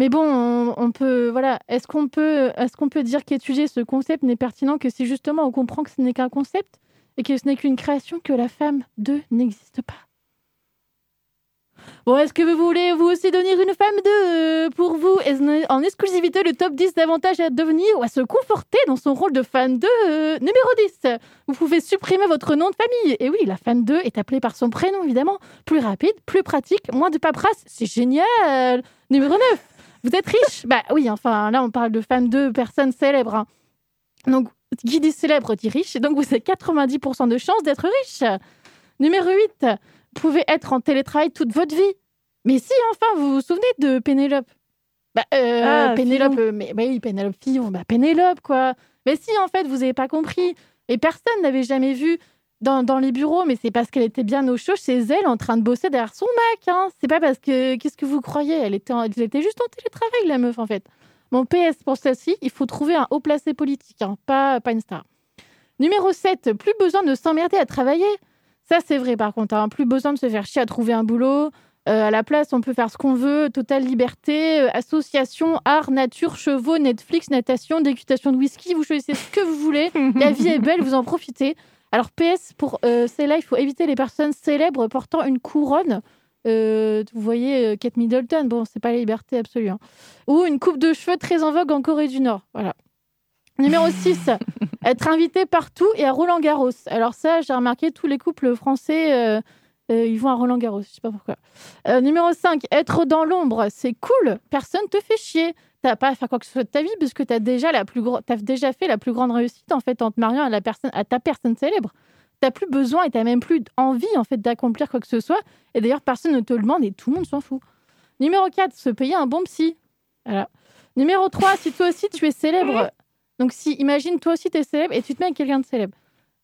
Mais bon, on, peut, voilà, est-ce qu'on peut, est-ce qu'on peut dire qu'étudier ce concept n'est pertinent que si justement on comprend que ce n'est qu'un concept et que ce n'est qu'une création, que la femme de n'existe pas? Bon, est-ce que vous voulez vous aussi devenir une femme de euh, pour vous? En exclusivité le top 10 d'avantages à devenir ou à se conforter dans son rôle de femme de euh, numéro 10 Vous pouvez supprimer votre nom de famille. Et oui, la femme 2 est appelée par son prénom évidemment. Plus rapide, plus pratique, moins de paperasse. C'est génial Numéro 9 Vous êtes riche? Bah oui, enfin là on parle de femme 2, personne célèbre. hein. Donc, qui dit célèbre dit riche. Donc vous avez 90% de chances d'être riche. Numéro 8 vous pouvez être en télétravail toute votre vie. Mais si, enfin, vous vous souvenez de Pénélope? Bah, euh, Ah, Pénélope, Fillon. mais bah oui, Pénélope Fillon, bah Pénélope, quoi. Mais si, en fait, vous n'avez pas compris. Et personne n'avait jamais vu dans, les bureaux, mais c'est parce qu'elle était bien au chaud chez elle, en train de bosser derrière son Mac. Hein. C'est pas parce que. Qu'est-ce que vous croyez? Elle était, elle était juste en télétravail, la meuf, en fait. Mon PS pour celle-ci, il faut trouver un haut placé politique, hein, pas, pas une star. Numéro 7, plus besoin de s'emmerder à travailler. Ça, c'est vrai, par contre. hein. Plus besoin de se faire chier à trouver un boulot. Euh, à la place, on peut faire ce qu'on veut. Totale liberté, euh, association, art, nature, chevaux, Netflix, natation, dégustation de whisky. Vous choisissez ce que vous voulez. La vie est belle, vous en profitez. Alors, PS, pour euh, celle-là, il faut éviter les personnes célèbres portant une couronne. Euh, vous voyez, euh, Kate Middleton, bon, c'est pas la liberté absolue. hein. Ou une coupe de cheveux très en vogue en Corée du Nord. Voilà. Numéro 6, être invité partout et à Roland Garros. Alors ça, j'ai remarqué, tous les couples français, euh, euh, ils vont à Roland Garros, je sais pas pourquoi. Euh, numéro 5, être dans l'ombre, c'est cool, personne te fait chier. T'as pas à faire quoi que ce soit de ta vie parce que t'as déjà, la plus t'as déjà fait la plus grande réussite en fait en te mariant à, la personne, à ta personne célèbre. T'as plus besoin et t'as même plus envie en fait d'accomplir quoi que ce soit. Et d'ailleurs, personne ne te le demande et tout le monde s'en fout. Numéro 4, se payer un bon psy. Numéro 3, si toi aussi tu es célèbre, donc si, imagine, toi aussi tu es célèbre et tu te mets avec quelqu'un de célèbre.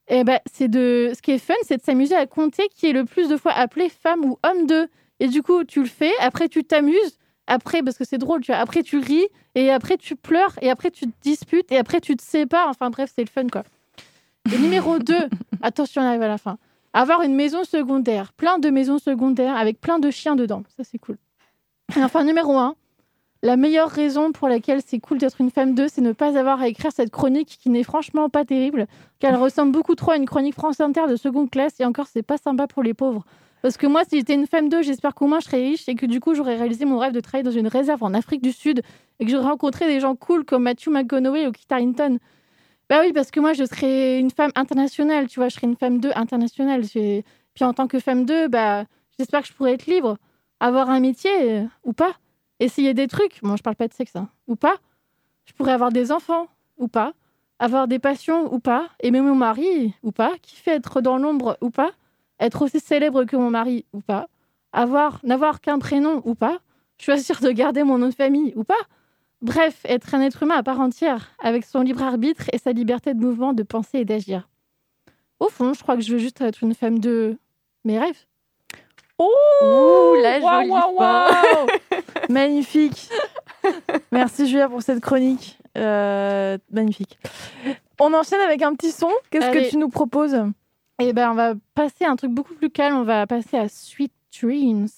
Et ben, c'est de, ce qui est fun, c'est de s'amuser à compter qui est le plus de fois appelé femme ou homme de. Et du coup, tu le fais, après tu t'amuses, après, parce que c'est drôle, tu vois, après tu ris, et après tu pleures, et après tu te disputes, et après tu te sépares. Enfin bref, c'est le fun quoi. Et numéro 2, attention, on arrive à la fin. Avoir une maison secondaire, plein de maisons secondaires avec plein de chiens dedans. Ça, c'est cool. Et enfin, numéro 1, la meilleure raison pour laquelle c'est cool d'être une femme 2, c'est ne pas avoir à écrire cette chronique qui n'est franchement pas terrible, car elle ressemble beaucoup trop à une chronique France Inter de seconde classe, et encore, c'est pas sympa pour les pauvres. Parce que moi, si j'étais une femme 2, j'espère qu'au moins je serais riche et que du coup, j'aurais réalisé mon rêve de travailler dans une réserve en Afrique du Sud et que j'aurais rencontré des gens cool comme Matthew McConaughey ou Kit Harington. Bah oui, parce que moi, je serais une femme internationale, tu vois, je serais une femme 2 internationale. Puis en tant que femme 2, bah, j'espère que je pourrais être libre, avoir un métier euh, ou pas, essayer des trucs. Moi, je parle pas de sexe, hein, ou pas. Je pourrais avoir des enfants ou pas, avoir des passions ou pas, aimer mon mari ou pas, kiffer être dans l'ombre ou pas, être aussi célèbre que mon mari ou pas, avoir n'avoir qu'un prénom ou pas, choisir de garder mon nom de famille ou pas. Bref, être un être humain à part entière, avec son libre arbitre et sa liberté de mouvement, de penser et d'agir. Au fond, je crois que je veux juste être une femme de mes rêves. Oh la jolie waouh, fin. waouh Magnifique. Merci Julia pour cette chronique. Euh, magnifique. On enchaîne avec un petit son. Qu'est-ce que tu nous proposes? Et ben, on va passer à un truc beaucoup plus calme. On va passer à Sweet Dreams.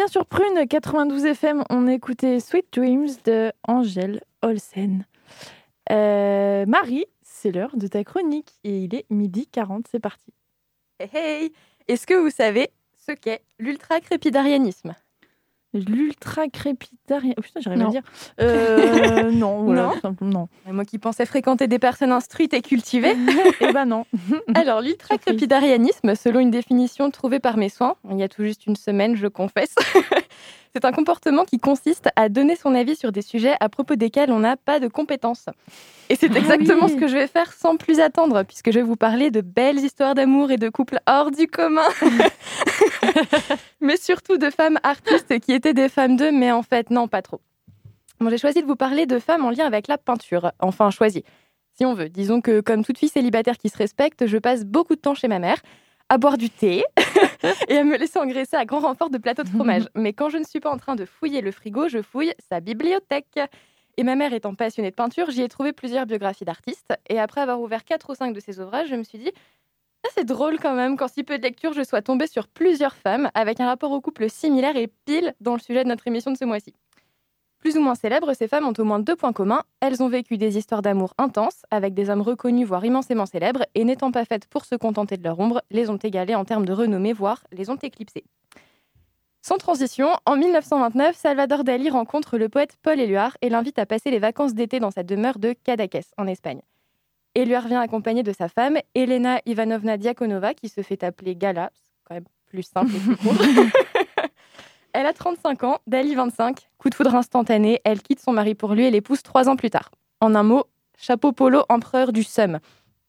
Bien sur Prune 92 FM. On écoutait Sweet Dreams de Angèle Olsen. Euh, Marie, c'est l'heure de ta chronique et il est midi 40. C'est parti. Hey, hey Est-ce que vous savez ce qu'est l'ultra-crépidarianisme? L'ultra crépitarien. Oh putain, j'arrive à dire. Euh, non, voilà, Non non. Moi qui pensais fréquenter des personnes instruites et cultivées. Eh ben non. Alors, l'ultra-crépidarianisme, selon une définition trouvée par mes soins, il y a tout juste une semaine, je confesse, c'est un comportement qui consiste à donner son avis sur des sujets à propos desquels on n'a pas de compétences. Et c'est Ah exactement oui. ce que je vais faire sans plus attendre, puisque je vais vous parler de belles histoires d'amour et de couples hors du commun. mais surtout de femmes artistes qui étaient des femmes d'eux, mais en fait, non, pas trop. Bon, j'ai choisi de vous parler de femmes en lien avec la peinture. Enfin, choisi. Si on veut. Disons que, comme toute fille célibataire qui se respecte, je passe beaucoup de temps chez ma mère à boire du thé et à me laisser engraisser à grand renfort de plateaux de fromage. Mais quand je ne suis pas en train de fouiller le frigo, je fouille sa bibliothèque. Et ma mère étant passionnée de peinture, j'y ai trouvé plusieurs biographies d'artistes. Et après avoir ouvert quatre ou cinq de ses ouvrages, je me suis dit, ah, c'est drôle quand même qu'en si peu de lecture, je sois tombée sur plusieurs femmes avec un rapport au couple similaire et pile dans le sujet de notre émission de ce mois-ci. Plus ou moins célèbres, ces femmes ont au moins deux points communs. Elles ont vécu des histoires d'amour intenses, avec des hommes reconnus, voire immensément célèbres, et n'étant pas faites pour se contenter de leur ombre, les ont égalées en termes de renommée, voire les ont éclipsées. Sans transition, en 1929, Salvador Dali rencontre le poète Paul Éluard et l'invite à passer les vacances d'été dans sa demeure de Cadaqués, en Espagne. Éluard vient accompagné de sa femme, Elena Ivanovna Diakonova, qui se fait appeler Gala, c'est quand même plus simple et plus court. Elle a 35 ans, Dali 25. Coup de foudre instantané, elle quitte son mari pour lui et l'épouse trois ans plus tard. En un mot, chapeau polo, empereur du seum.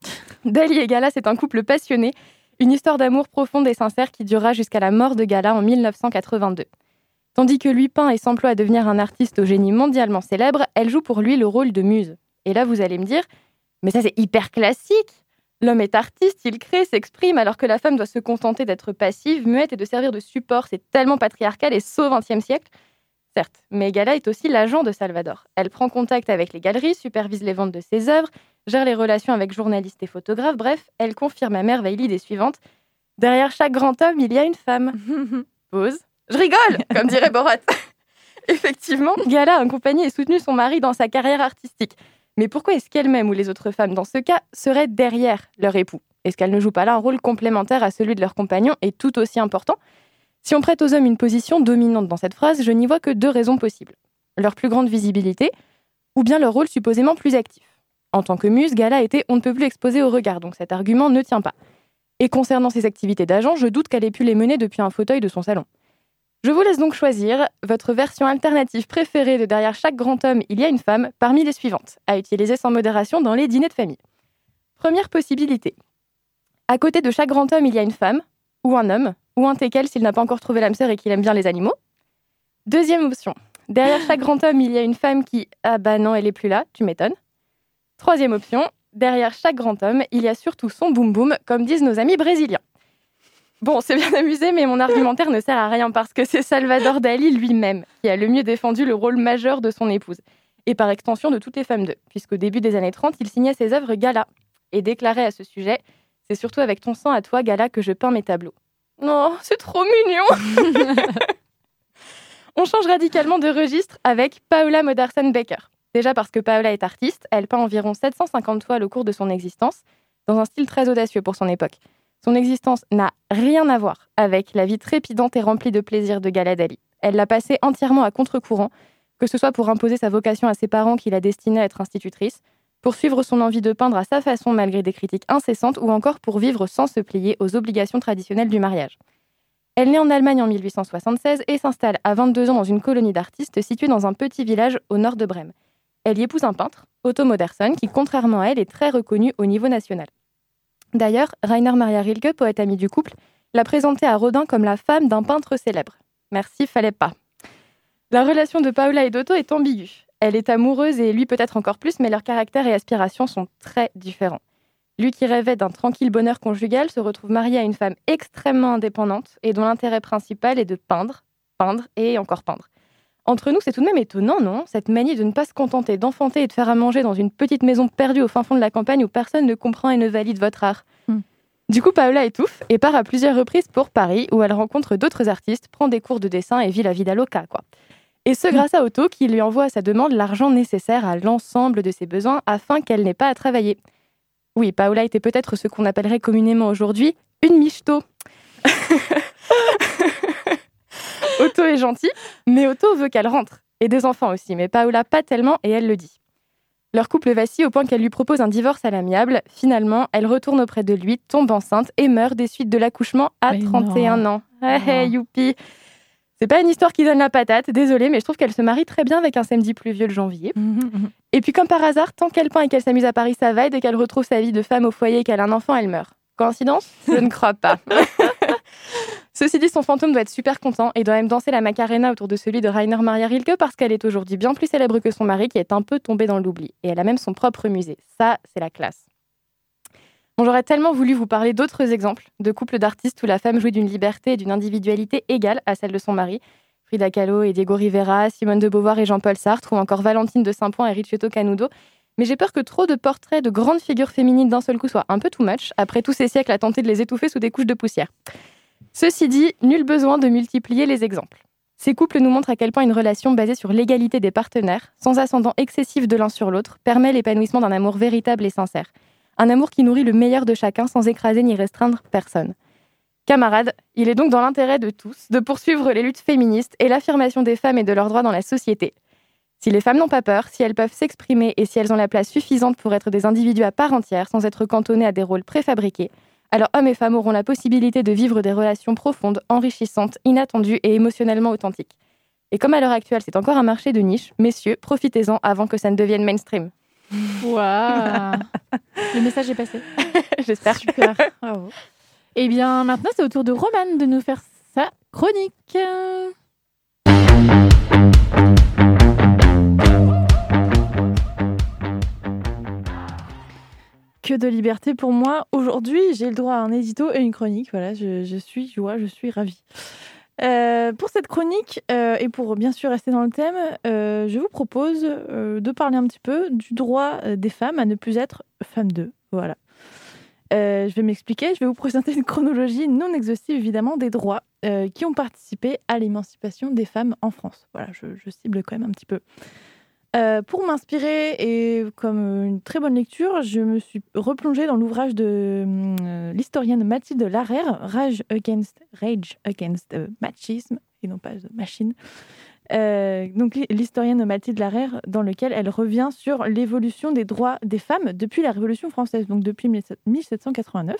Dali et Gala, c'est un couple passionné. Une histoire d'amour profonde et sincère qui durera jusqu'à la mort de Gala en 1982. Tandis que lui peint et s'emploie à devenir un artiste au génie mondialement célèbre, elle joue pour lui le rôle de muse. Et là, vous allez me dire, mais ça c'est hyper classique L'homme est artiste, il crée, s'exprime, alors que la femme doit se contenter d'être passive, muette et de servir de support. C'est tellement patriarcal et saut XXe siècle. Certes, mais Gala est aussi l'agent de Salvador. Elle prend contact avec les galeries, supervise les ventes de ses œuvres, gère les relations avec journalistes et photographes, bref, elle confirme à merveille l'idée suivante. Derrière chaque grand homme, il y a une femme. Pause. Je rigole, comme dirait Borat. Effectivement, Gala a accompagné et soutenu son mari dans sa carrière artistique. Mais pourquoi est-ce qu'elle-même ou les autres femmes, dans ce cas, seraient derrière leur époux? Est-ce qu'elles ne jouent pas là un rôle complémentaire à celui de leur compagnon et tout aussi important? Si on prête aux hommes une position dominante dans cette phrase, je n'y vois que deux raisons possibles. Leur plus grande visibilité, ou bien leur rôle supposément plus actif. En tant que muse, Gala était on ne peut plus exposer au regard, donc cet argument ne tient pas. Et concernant ses activités d'agent, je doute qu'elle ait pu les mener depuis un fauteuil de son salon. Je vous laisse donc choisir votre version alternative préférée de Derrière chaque grand homme, il y a une femme, parmi les suivantes, à utiliser sans modération dans les dîners de famille. Première possibilité. À côté de chaque grand homme, il y a une femme, ou un homme, ou un teckel s'il n'a pas encore trouvé l'âme sœur et qu'il aime bien les animaux. Deuxième option. Derrière chaque grand homme, il y a une femme qui Ah bah non, elle est plus là, tu m'étonnes. Troisième option. Derrière chaque grand homme, il y a surtout son boum boum, comme disent nos amis brésiliens. Bon, c'est bien amusé, mais mon argumentaire ne sert à rien parce que c'est Salvador Dali lui-même qui a le mieux défendu le rôle majeur de son épouse, et par extension de toutes les femmes d'eux, puisqu'au début des années 30, il signait ses œuvres Gala, et déclarait à ce sujet C'est surtout avec ton sang à toi, Gala, que je peins mes tableaux. Non, c'est trop mignon On change radicalement de registre avec Paola Modersohn Becker. Déjà parce que Paola est artiste, elle peint environ 750 toiles au cours de son existence, dans un style très audacieux pour son époque. Son existence n'a rien à voir avec la vie trépidante et remplie de plaisir de Galadali. Elle l'a passée entièrement à contre-courant, que ce soit pour imposer sa vocation à ses parents qui la destinaient à être institutrice, pour suivre son envie de peindre à sa façon malgré des critiques incessantes, ou encore pour vivre sans se plier aux obligations traditionnelles du mariage. Elle naît en Allemagne en 1876 et s'installe à 22 ans dans une colonie d'artistes située dans un petit village au nord de Brême. Elle y épouse un peintre, Otto Modersohn, qui, contrairement à elle, est très reconnu au niveau national. D'ailleurs, Rainer Maria Rilke, poète ami du couple, l'a présentée à Rodin comme la femme d'un peintre célèbre. Merci, fallait pas. La relation de Paola et d'Otto est ambiguë. Elle est amoureuse et lui peut-être encore plus, mais leurs caractères et aspirations sont très différents. Lui qui rêvait d'un tranquille bonheur conjugal se retrouve marié à une femme extrêmement indépendante et dont l'intérêt principal est de peindre, peindre et encore peindre. Entre nous, c'est tout de même étonnant, non? Cette manie de ne pas se contenter d'enfanter et de faire à manger dans une petite maison perdue au fin fond de la campagne où personne ne comprend et ne valide votre art. Hmm. Du coup, Paola étouffe et part à plusieurs reprises pour Paris, où elle rencontre d'autres artistes, prend des cours de dessin et vit la vida loca, quoi. Et ce, hmm. grâce à Otto, qui lui envoie à sa demande l'argent nécessaire à l'ensemble de ses besoins afin qu'elle n'ait pas à travailler. Oui, Paola était peut-être ce qu'on appellerait communément aujourd'hui une michto. Otto est gentil, mais Otto veut qu'elle rentre. Et des enfants aussi, mais Paola pas tellement, et elle le dit. Leur couple vacille au point qu'elle lui propose un divorce à l'amiable. Finalement, elle retourne auprès de lui, tombe enceinte et meurt des suites de l'accouchement à 31 ans. Hey, eh, hey, youpi C'est pas une histoire qui donne la patate, désolée, mais je trouve qu'elle se marie très bien avec un samedi pluvieux de janvier. et puis comme par hasard, tant qu'elle peint et qu'elle s'amuse à Paris, ça va, et dès qu'elle retrouve sa vie de femme au foyer et qu'elle a un enfant, elle meurt. Coïncidence? Je ne crois pas. Ceci dit, son fantôme doit être super content et doit même danser la Macarena autour de celui de Rainer Maria Rilke parce qu'elle est aujourd'hui bien plus célèbre que son mari qui est un peu tombé dans l'oubli. Et elle a même son propre musée. Ça, c'est la classe. J'aurais tellement voulu vous parler d'autres exemples de couples d'artistes où la femme jouit d'une liberté et d'une individualité égale à celle de son mari. Frida Kahlo et Diego Rivera, Simone de Beauvoir et Jean-Paul Sartre, ou encore Valentine de Saint-Point et Ricciotto Canudo. Mais j'ai peur que trop de portraits de grandes figures féminines d'un seul coup soient un peu too much, après tous ces siècles à tenter de les étouffer sous des couches de poussière. Ceci dit, nul besoin de multiplier les exemples. Ces couples nous montrent à quel point une relation basée sur l'égalité des partenaires, sans ascendant excessif de l'un sur l'autre, permet l'épanouissement d'un amour véritable et sincère. Un amour qui nourrit le meilleur de chacun sans écraser ni restreindre personne. Camarades, il est donc dans l'intérêt de tous de poursuivre les luttes féministes et l'affirmation des femmes et de leurs droits dans la société. Si les femmes n'ont pas peur, si elles peuvent s'exprimer et si elles ont la place suffisante pour être des individus à part entière sans être cantonnées à des rôles préfabriqués, alors hommes et femmes auront la possibilité de vivre des relations profondes, enrichissantes, inattendues et émotionnellement authentiques. Et comme à l'heure actuelle, c'est encore un marché de niche, messieurs, profitez-en avant que ça ne devienne mainstream. Waouh Le message est passé. J'espère. Super. Bravo. Eh bien, maintenant, c'est au tour de Romane de nous faire sa chronique. Que de liberté pour moi. Aujourd'hui, j'ai le droit à un édito et une chronique. Voilà, je, je suis joie, je suis ravie. Euh, pour cette chronique, euh, et pour bien sûr rester dans le thème, euh, je vous propose de parler un petit peu du droit des femmes à ne plus être femmes d'eux. Voilà. Je vais m'expliquer, je vais vous présenter une chronologie non exhaustive évidemment des droits qui ont participé à l'émancipation des femmes en France. Voilà, je, je cible quand même un petit peu. Euh, pour m'inspirer et comme une très bonne lecture, je me suis replongée dans l'ouvrage de euh, l'historienne Mathilde Larère, Rage Against, Rage Against euh, Machisme, et non pas machine. Euh, donc l'hi- l'historienne Mathilde Larère, dans lequel elle revient sur l'évolution des droits des femmes depuis la Révolution française, donc depuis 1789.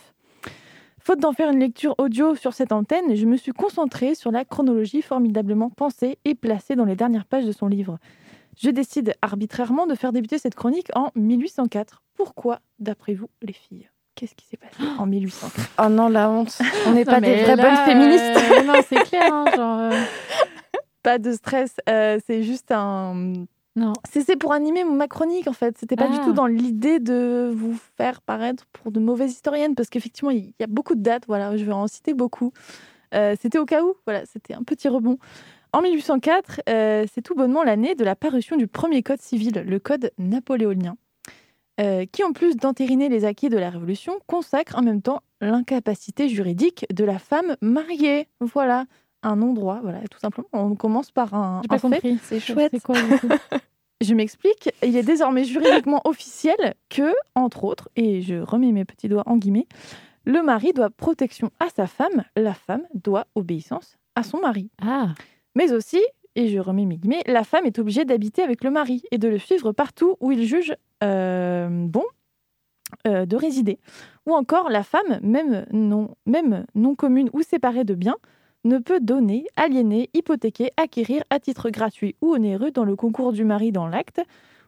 Faute d'en faire une lecture audio sur cette antenne, je me suis concentrée sur la chronologie formidablement pensée et placée dans les dernières pages de son livre. Je décide arbitrairement de faire débuter cette chronique en 1804. Pourquoi, d'après vous, les filles? Qu'est-ce qui s'est passé en 1804 Oh non, la honte. On n'est pas des vraies bonnes féministes. euh, non, c'est clair. hein, genre, euh, Pas de stress, euh, c'est juste un... non. C'est pour animer ma chronique en fait. C'était pas du Ah. tout dans l'idée de vous faire paraître pour de mauvaises historiennes parce qu'effectivement il y a beaucoup de dates. Voilà, je vais en citer beaucoup. Euh, c'était au cas où. Voilà, c'était un petit rebond. En 1804, euh, c'est tout bonnement l'année de la parution du premier code civil, le code napoléonien, euh, qui en plus d'entériner les acquis de la Révolution, consacre en même temps l'incapacité juridique de la femme mariée. Voilà, un non-droit. Voilà, tout simplement. On commence par un, J'ai pas compris. C'est chouette. Quoi du coup Je m'explique. Il est désormais juridiquement officiel que, entre autres, et je remets mes petits doigts en guillemets, le mari doit protection à sa femme, la femme doit obéissance à son mari. Ah, Mais aussi, et je remets mes guillemets, la femme est obligée d'habiter avec le mari et de le suivre partout où il juge euh, bon euh, de résider. Ou encore, la femme, même non, même non commune ou séparée de biens, ne peut donner, aliéner, hypothéquer, acquérir à titre gratuit ou onéreux dans le concours du mari dans l'acte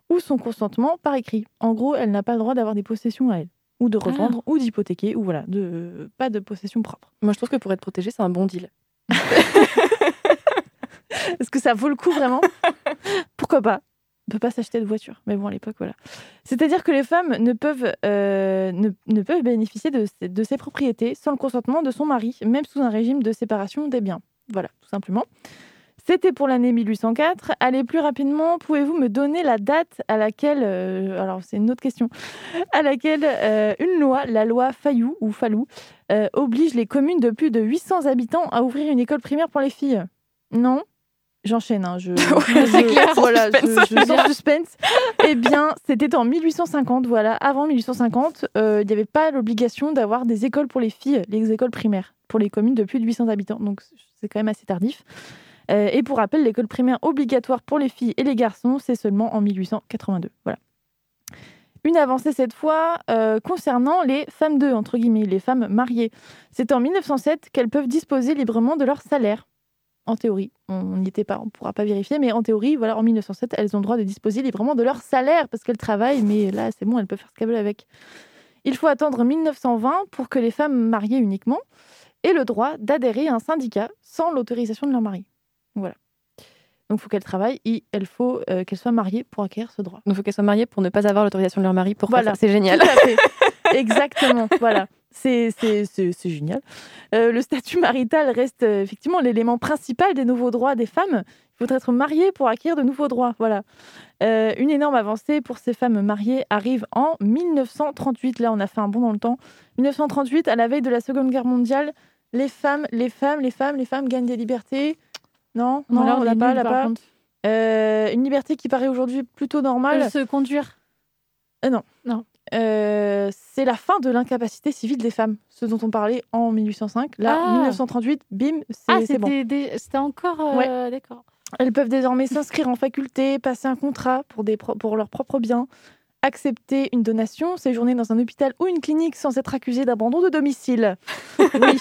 ou son consentement par écrit. En gros, elle n'a pas le droit d'avoir des possessions à elle, ou de revendre, ou d'hypothéquer, ou voilà, de, pas de possession propre. Moi, je trouve que pour être protégée, c'est un bon deal. Est-ce que ça vaut le coup vraiment Pourquoi pas On peut pas s'acheter de voiture, mais bon, à l'époque, voilà. C'est-à-dire que les femmes ne peuvent, euh, ne, ne peuvent bénéficier de, ces- de ces propriétés sans le consentement de son mari, même sous un régime de séparation des biens. Voilà, tout simplement. C'était pour l'année 1804. Allez plus rapidement, pouvez-vous me donner la date à laquelle, euh, alors c'est une autre question, à laquelle euh, une loi, la loi Fayou ou Fallou, euh, oblige les communes de plus de 800 habitants à ouvrir une école primaire pour les filles? Non J'enchaîne, hein, je, je- clair, sans voilà, je, suspense. je sens suspense. Eh bien, c'était en 1850, voilà. Avant 1850, euh, il n'y avait pas l'obligation d'avoir des écoles pour les filles, les écoles primaires, pour les communes de plus de 800 habitants. Donc, c'est quand même assez tardif. Euh, et pour rappel, l'école primaire obligatoire pour les filles et les garçons, c'est seulement en 1882. Voilà. Une avancée cette fois euh, concernant les femmes d'eux, entre guillemets, les femmes mariées. C'est en 1907 qu'elles peuvent disposer librement de leur salaire. En théorie, on n'y était pas, on ne pourra pas vérifier, mais en théorie, voilà, en 1907, elles ont le droit de disposer librement de leur salaire parce qu'elles travaillent, mais là, c'est bon, elles peuvent faire ce qu'elles veulent avec. Il faut attendre 1920 pour que les femmes mariées uniquement aient le droit d'adhérer à un syndicat sans l'autorisation de leur mari. Voilà. Donc, il faut qu'elles travaillent et il faut euh, qu'elles soient mariées pour acquérir ce droit. Donc, il faut qu'elles soient mariées pour ne pas avoir l'autorisation de leur mari. Pour Voilà. faire. C'est génial. Tout à fait. Exactement. Voilà. C'est génial. Euh, le statut marital reste euh, effectivement l'élément principal des nouveaux droits des femmes. Il faut être marié pour acquérir de nouveaux droits. Voilà. Euh, une énorme avancée pour ces femmes mariées arrive en 1938. Là, on a fait un bond dans le temps. 1938, à la veille de la Seconde Guerre mondiale, les femmes, les femmes, les femmes, les femmes gagnent des libertés. Non, non, là, on l'a pas, par pas. Euh, une liberté qui paraît aujourd'hui plutôt normale. Se conduire. Euh, c'est la fin de l'incapacité civile des femmes, ce dont on parlait en 1805. Là, Ah. 1938, bim, c'est Ah, bon. c'était encore. euh, D'accord. Elles peuvent désormais s'inscrire en faculté, passer un contrat pour, des pro- pour leurs propres biens, accepter une donation, séjourner dans un hôpital ou une clinique sans être accusées d'abandon de domicile. Oui.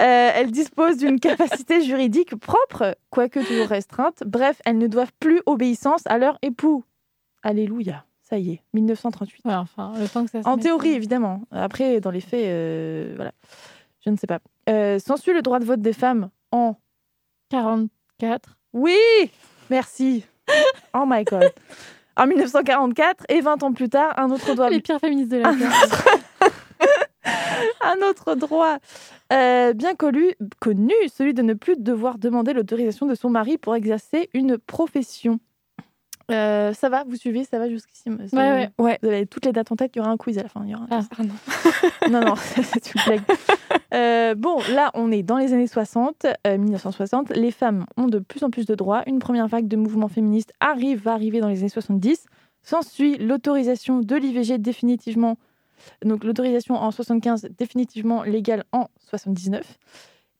Euh, elles disposent d'une capacité juridique propre, quoique toujours restreinte. Bref, elles ne doivent plus obéissance à leur époux. Alléluia. Ça y est, 1938. Ouais, enfin, le temps que ça se En théorie, euh, évidemment. Après, dans les faits, euh, voilà. Je ne sais pas. Euh, S'ensuit le droit de vote des femmes en 44. Oui Merci. Oh my god. En 1944 et 20 ans plus tard, un autre droit, Les pires féministes de la Terre. un autre droit euh, bien connu, connu, celui de ne plus devoir demander l'autorisation de son mari pour exercer une profession. Euh, ça va, vous suivez, ça va jusqu'ici Ouais, ouais. Ouais. Vous avez toutes les dates en tête, il y aura un quiz à la fin. Il y aura un Ah. Ah non. Non, non, c'est une blague. Euh, bon, là, on est dans les années 60, euh, 1960. Les femmes ont de plus en plus de droits. Une première vague de mouvements féministes arrive, va arriver dans les années 70. S'ensuit l'autorisation de l'IVG définitivement, donc l'autorisation en 75 définitivement légale en 79.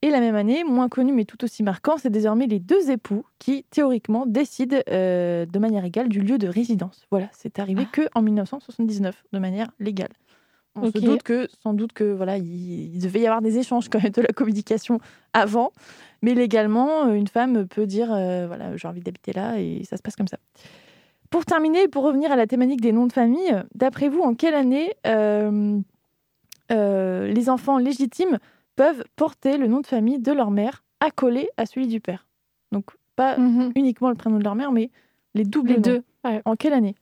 Et la même année, moins connu mais tout aussi marquant, c'est désormais les deux époux qui, théoriquement, décident euh, de manière égale du lieu de résidence. Voilà, c'est arrivé que en 1979, de manière légale. On se doute que, sans doute que voilà, il, il devait y avoir des échanges quand même de la communication avant, mais légalement, euh, une femme peut dire euh, voilà, j'ai envie d'habiter là et ça se passe comme ça. Pour terminer, pour revenir à la thématique des noms de famille, d'après vous, en quelle année euh, les enfants légitimes peuvent porter le nom de famille de leur mère accolé à celui du père Donc, pas Mhm. uniquement le prénom de leur mère, mais les doubles Les noms. deux. Ouais. En quelle année?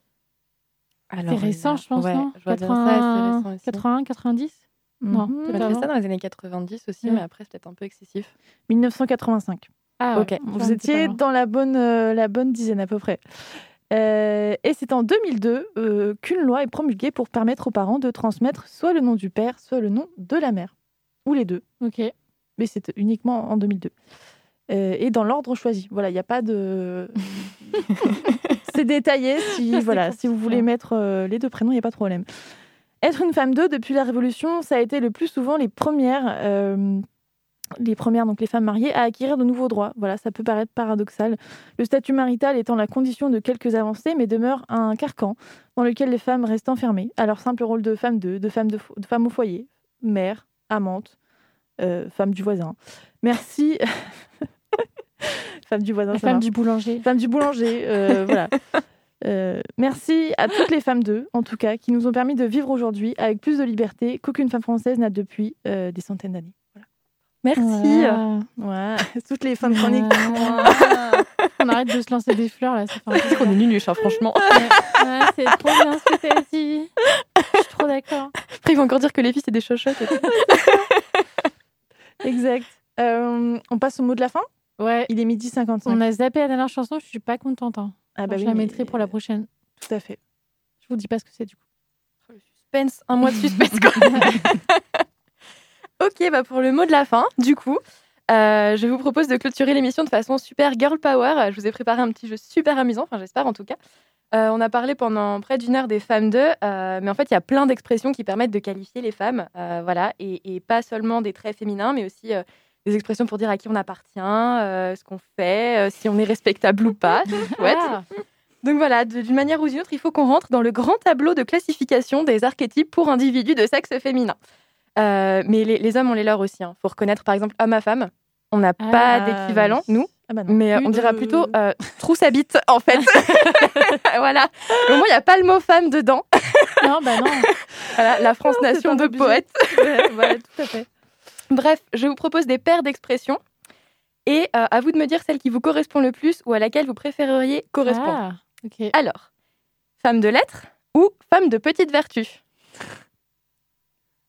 C'est récent, je pense, ouais, non? je vois bien 80, ça, récent aussi. 80, 90 Non, Mhm. peut-être J'ai fait avant. ça dans les années 90 aussi, Ouais. mais après, c'est peut-être un peu excessif. 1985. Ah, Ok. ouais, Vous étiez dans la bonne, euh, la bonne dizaine à peu près. Euh, et c'est en 2002 euh, qu'une loi est promulguée pour permettre aux parents de transmettre soit le nom du père, soit le nom de la mère. Ou les deux. Ok. Mais c'est uniquement en 2002. Euh, et dans l'ordre choisi. Voilà, il n'y a pas de. c'est détaillé. Si, voilà, si vous voulez mettre euh, les deux prénoms, il n'y a pas de problème. Être une femme d'eux, depuis la Révolution, ça a été le plus souvent les premières, euh, les premières, donc les femmes mariées, à acquérir de nouveaux droits. Voilà, ça peut paraître paradoxal. Le statut marital étant la condition de quelques avancées, mais demeure un carcan dans lequel les femmes restent enfermées à leur simple rôle de femme d'eux, de femme, de, de femme au foyer, mère, amante, euh, femme du voisin. Merci. femme du voisin, femme du boulanger. Femme du boulanger, euh, voilà. Euh, merci à toutes les femmes d'eux, en tout cas, qui nous ont permis de vivre aujourd'hui avec plus de liberté qu'aucune femme française n'a depuis des centaines d'années. Merci. Ouais, toutes les femmes chroniques. Voilà. On arrête de se lancer des fleurs là. C'est qu'on est nunuches, hein, franchement. Ouais, ouais, c'est trop bien ce que t'as dit. Je suis trop d'accord. Après, ils vont encore dire que les filles, c'est des chochottes. et tout. Exact. Euh, on passe au mot de la fin? Ouais. Il est midi 55. On a zappé la dernière chanson, je suis pas contente. hein. Ah bah je oui, la mais- mettrai pour la prochaine. Tout à fait. Je vous dis pas ce que c'est du coup. Le suspense, un mois de suspense. quoi. Ok, bah pour le mot de la fin, du coup, euh, je vous propose de clôturer l'émission de façon super girl power. Je vous ai préparé un petit jeu super amusant, enfin j'espère en tout cas. Euh, on a parlé pendant près d'une heure des femmes d'eux, euh, mais en fait il y a plein d'expressions qui permettent de qualifier les femmes, euh, voilà, et, et pas seulement des traits féminins, mais aussi euh, des expressions pour dire à qui on appartient, euh, ce qu'on fait, euh, si on est respectable ou pas. Ah, Donc voilà, d'une manière ou d'une autre, il faut qu'on rentre dans le grand tableau de classification des archétypes pour individus de sexe féminin. Euh, mais les, les hommes, on les leurs aussi. Il faut reconnaître, par exemple, homme à femme. On n'a Ah, pas d'équivalent, oui. nous, Ah bah mais euh, on dira de- plutôt euh, trousse à bite, en fait. voilà. Au moins, il n'y a pas le mot femme dedans. non, bah non. Voilà, la France nation de poètes. Ouais, voilà, tout à fait. Bref, je vous propose des paires d'expressions. Et euh, à vous de me dire celle qui vous correspond le plus ou à laquelle vous préféreriez correspondre. Ah, ok. Alors, femme de lettres ou femme de petite vertu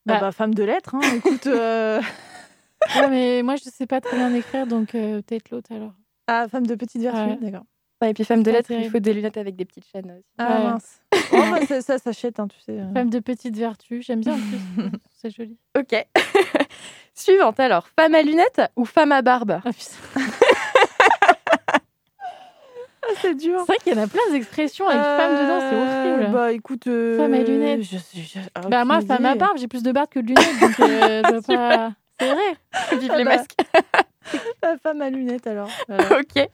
Bah, Bah. femme de lettres, hein, écoute. euh, Ouais, mais moi je sais pas très bien écrire, donc euh, peut-être l'autre alors. Ah, femme de petite vertu, Ouais. d'accord. Ouais, et puis femme de lettres, il faut des lunettes avec des petites chaînes aussi. Ah Ouais. mince. Oh, bah, ça, ça s'achète, hein, tu sais. euh. Femme de petite vertu, j'aime bien en plus. C'est joli. Ok. Suivante alors, femme à lunettes ou femme à barbe? Ah, putain. Ah, c'est dur. C'est vrai qu'il y en a plein d'expressions avec femme dedans, c'est Euh, horrible. Bah écoute. euh, Femme à lunettes. Je, je- ah, bah moi, femme à barbe, j'ai plus de barbe que de lunettes, donc euh, je vois pas. C'est vrai. Vive Ah les bah. masques. Ah, femme à lunettes alors. Ok.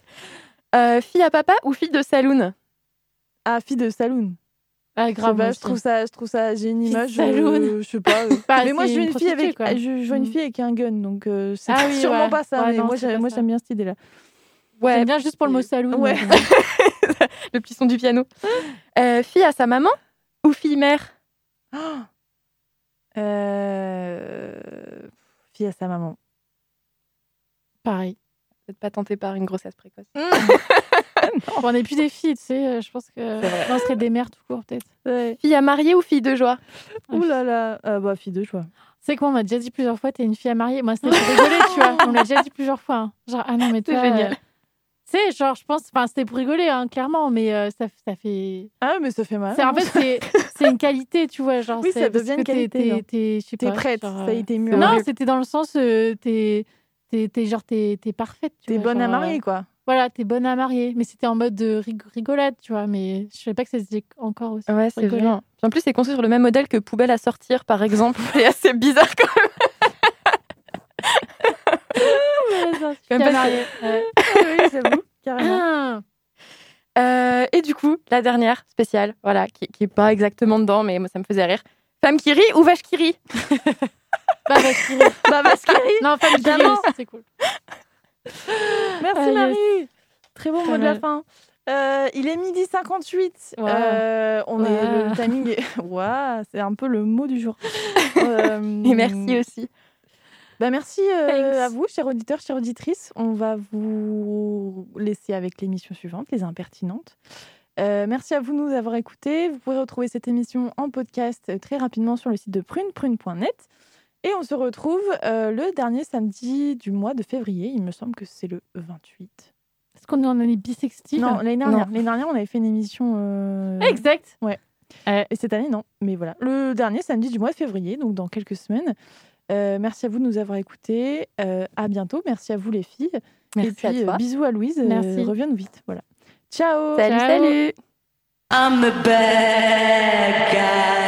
Euh, fille à papa ou fille de saloon? Ah, fille de saloon. Ah Je grave. pas, je trouve ça, je trouve ça, j'ai une image. saloon. euh, je sais pas. euh. Bah, mais moi, je veux une une fille avec, quoi. je, je vois une Mm. fille avec un gun, donc euh, c'est Ah oui, sûrement ouais. pas ça. Ouais, mais non, moi, j'aime bien cette idée-là. Ouais, J'aime bien juste pour le mot saloon. Ouais. le petit son du piano. Euh, fille à sa maman ou fille mère? Euh, fille à sa maman. Pareil. Peut-être pas tenté par une grossesse précoce. Bon, on n'est plus des filles, tu sais. euh, Je pense que on serait des mères tout court, peut-être. Ouais. Fille à marier ou fille de joie? Ouh là là, euh, bah fille de joie. C'est quoi, on m'a déjà dit plusieurs fois, t'es une fille à marier. Moi, c'était pour rigoler, tu vois. On l'a déjà dit plusieurs fois. hein. Genre, ah non, mais C'est toi. génial. Tu sais, genre, je pense. Enfin, c'était pour rigoler, hein, clairement, mais euh, ça, ça fait. Ah mais ça fait mal. C'est, en fait, c'est, c'est une qualité, tu vois. Genre, Oui, ça devient une qualité, T'es, sais pas, prête, genre, ça a euh, été mûr. Non, c'était dans le sens, euh, t'es, t'es, genre, t'es, t'es parfaite. tu T'es vois, bonne à marier euh, quoi. Voilà, t'es bonne à marier. Mais c'était en mode de rig- rigolade, tu vois. Mais je savais pas que ça se disait encore aussi. Ouais, c'est. Puis En plus, c'est construit sur le même modèle que poubelle à sortir, par exemple. C'est assez bizarre quand même. Même pas. Ouais. oui, j'avoue, carrément. Ah. Euh, et du coup, la dernière spéciale, voilà, qui, qui est pas exactement dedans, mais moi ça me faisait rire. Femme qui rit ou vache qui rit? Bah, vas-y, ris. bah parce que Non, femme qui rit c'est cool. Merci Ah, yes. Marie. Très bon mot de la fin. Euh, il est midi 58. Wow. Euh, on est Wow. le timing. Est... Ouah, c'est un peu le mot du jour. Et merci aussi. Bah merci euh, à vous, chers auditeurs, chères auditrices. On va vous laisser avec l'émission suivante, Les Impertinentes. Euh, merci à vous de nous avoir écoutés. Vous pourrez retrouver cette émission en podcast très rapidement sur le site de prune, prune.net. Et on se retrouve euh, le dernier samedi du mois de février. Il me semble que c'est le 28. Est-ce qu'on est en année bisextile? Non, l'année dernière. L'année dernière, on avait fait une émission. euh, Exact. Et cette année, non. Mais voilà. Le dernier samedi du mois de février, donc dans quelques semaines. Euh, merci à vous de nous avoir écoutés. Euh, à bientôt. Merci à vous, les filles. Merci Et puis, à toi. euh, bisous à Louise. Merci. Reviens-nous vite. Voilà. Ciao. Salut, Ciao. salut I'm the bad guy.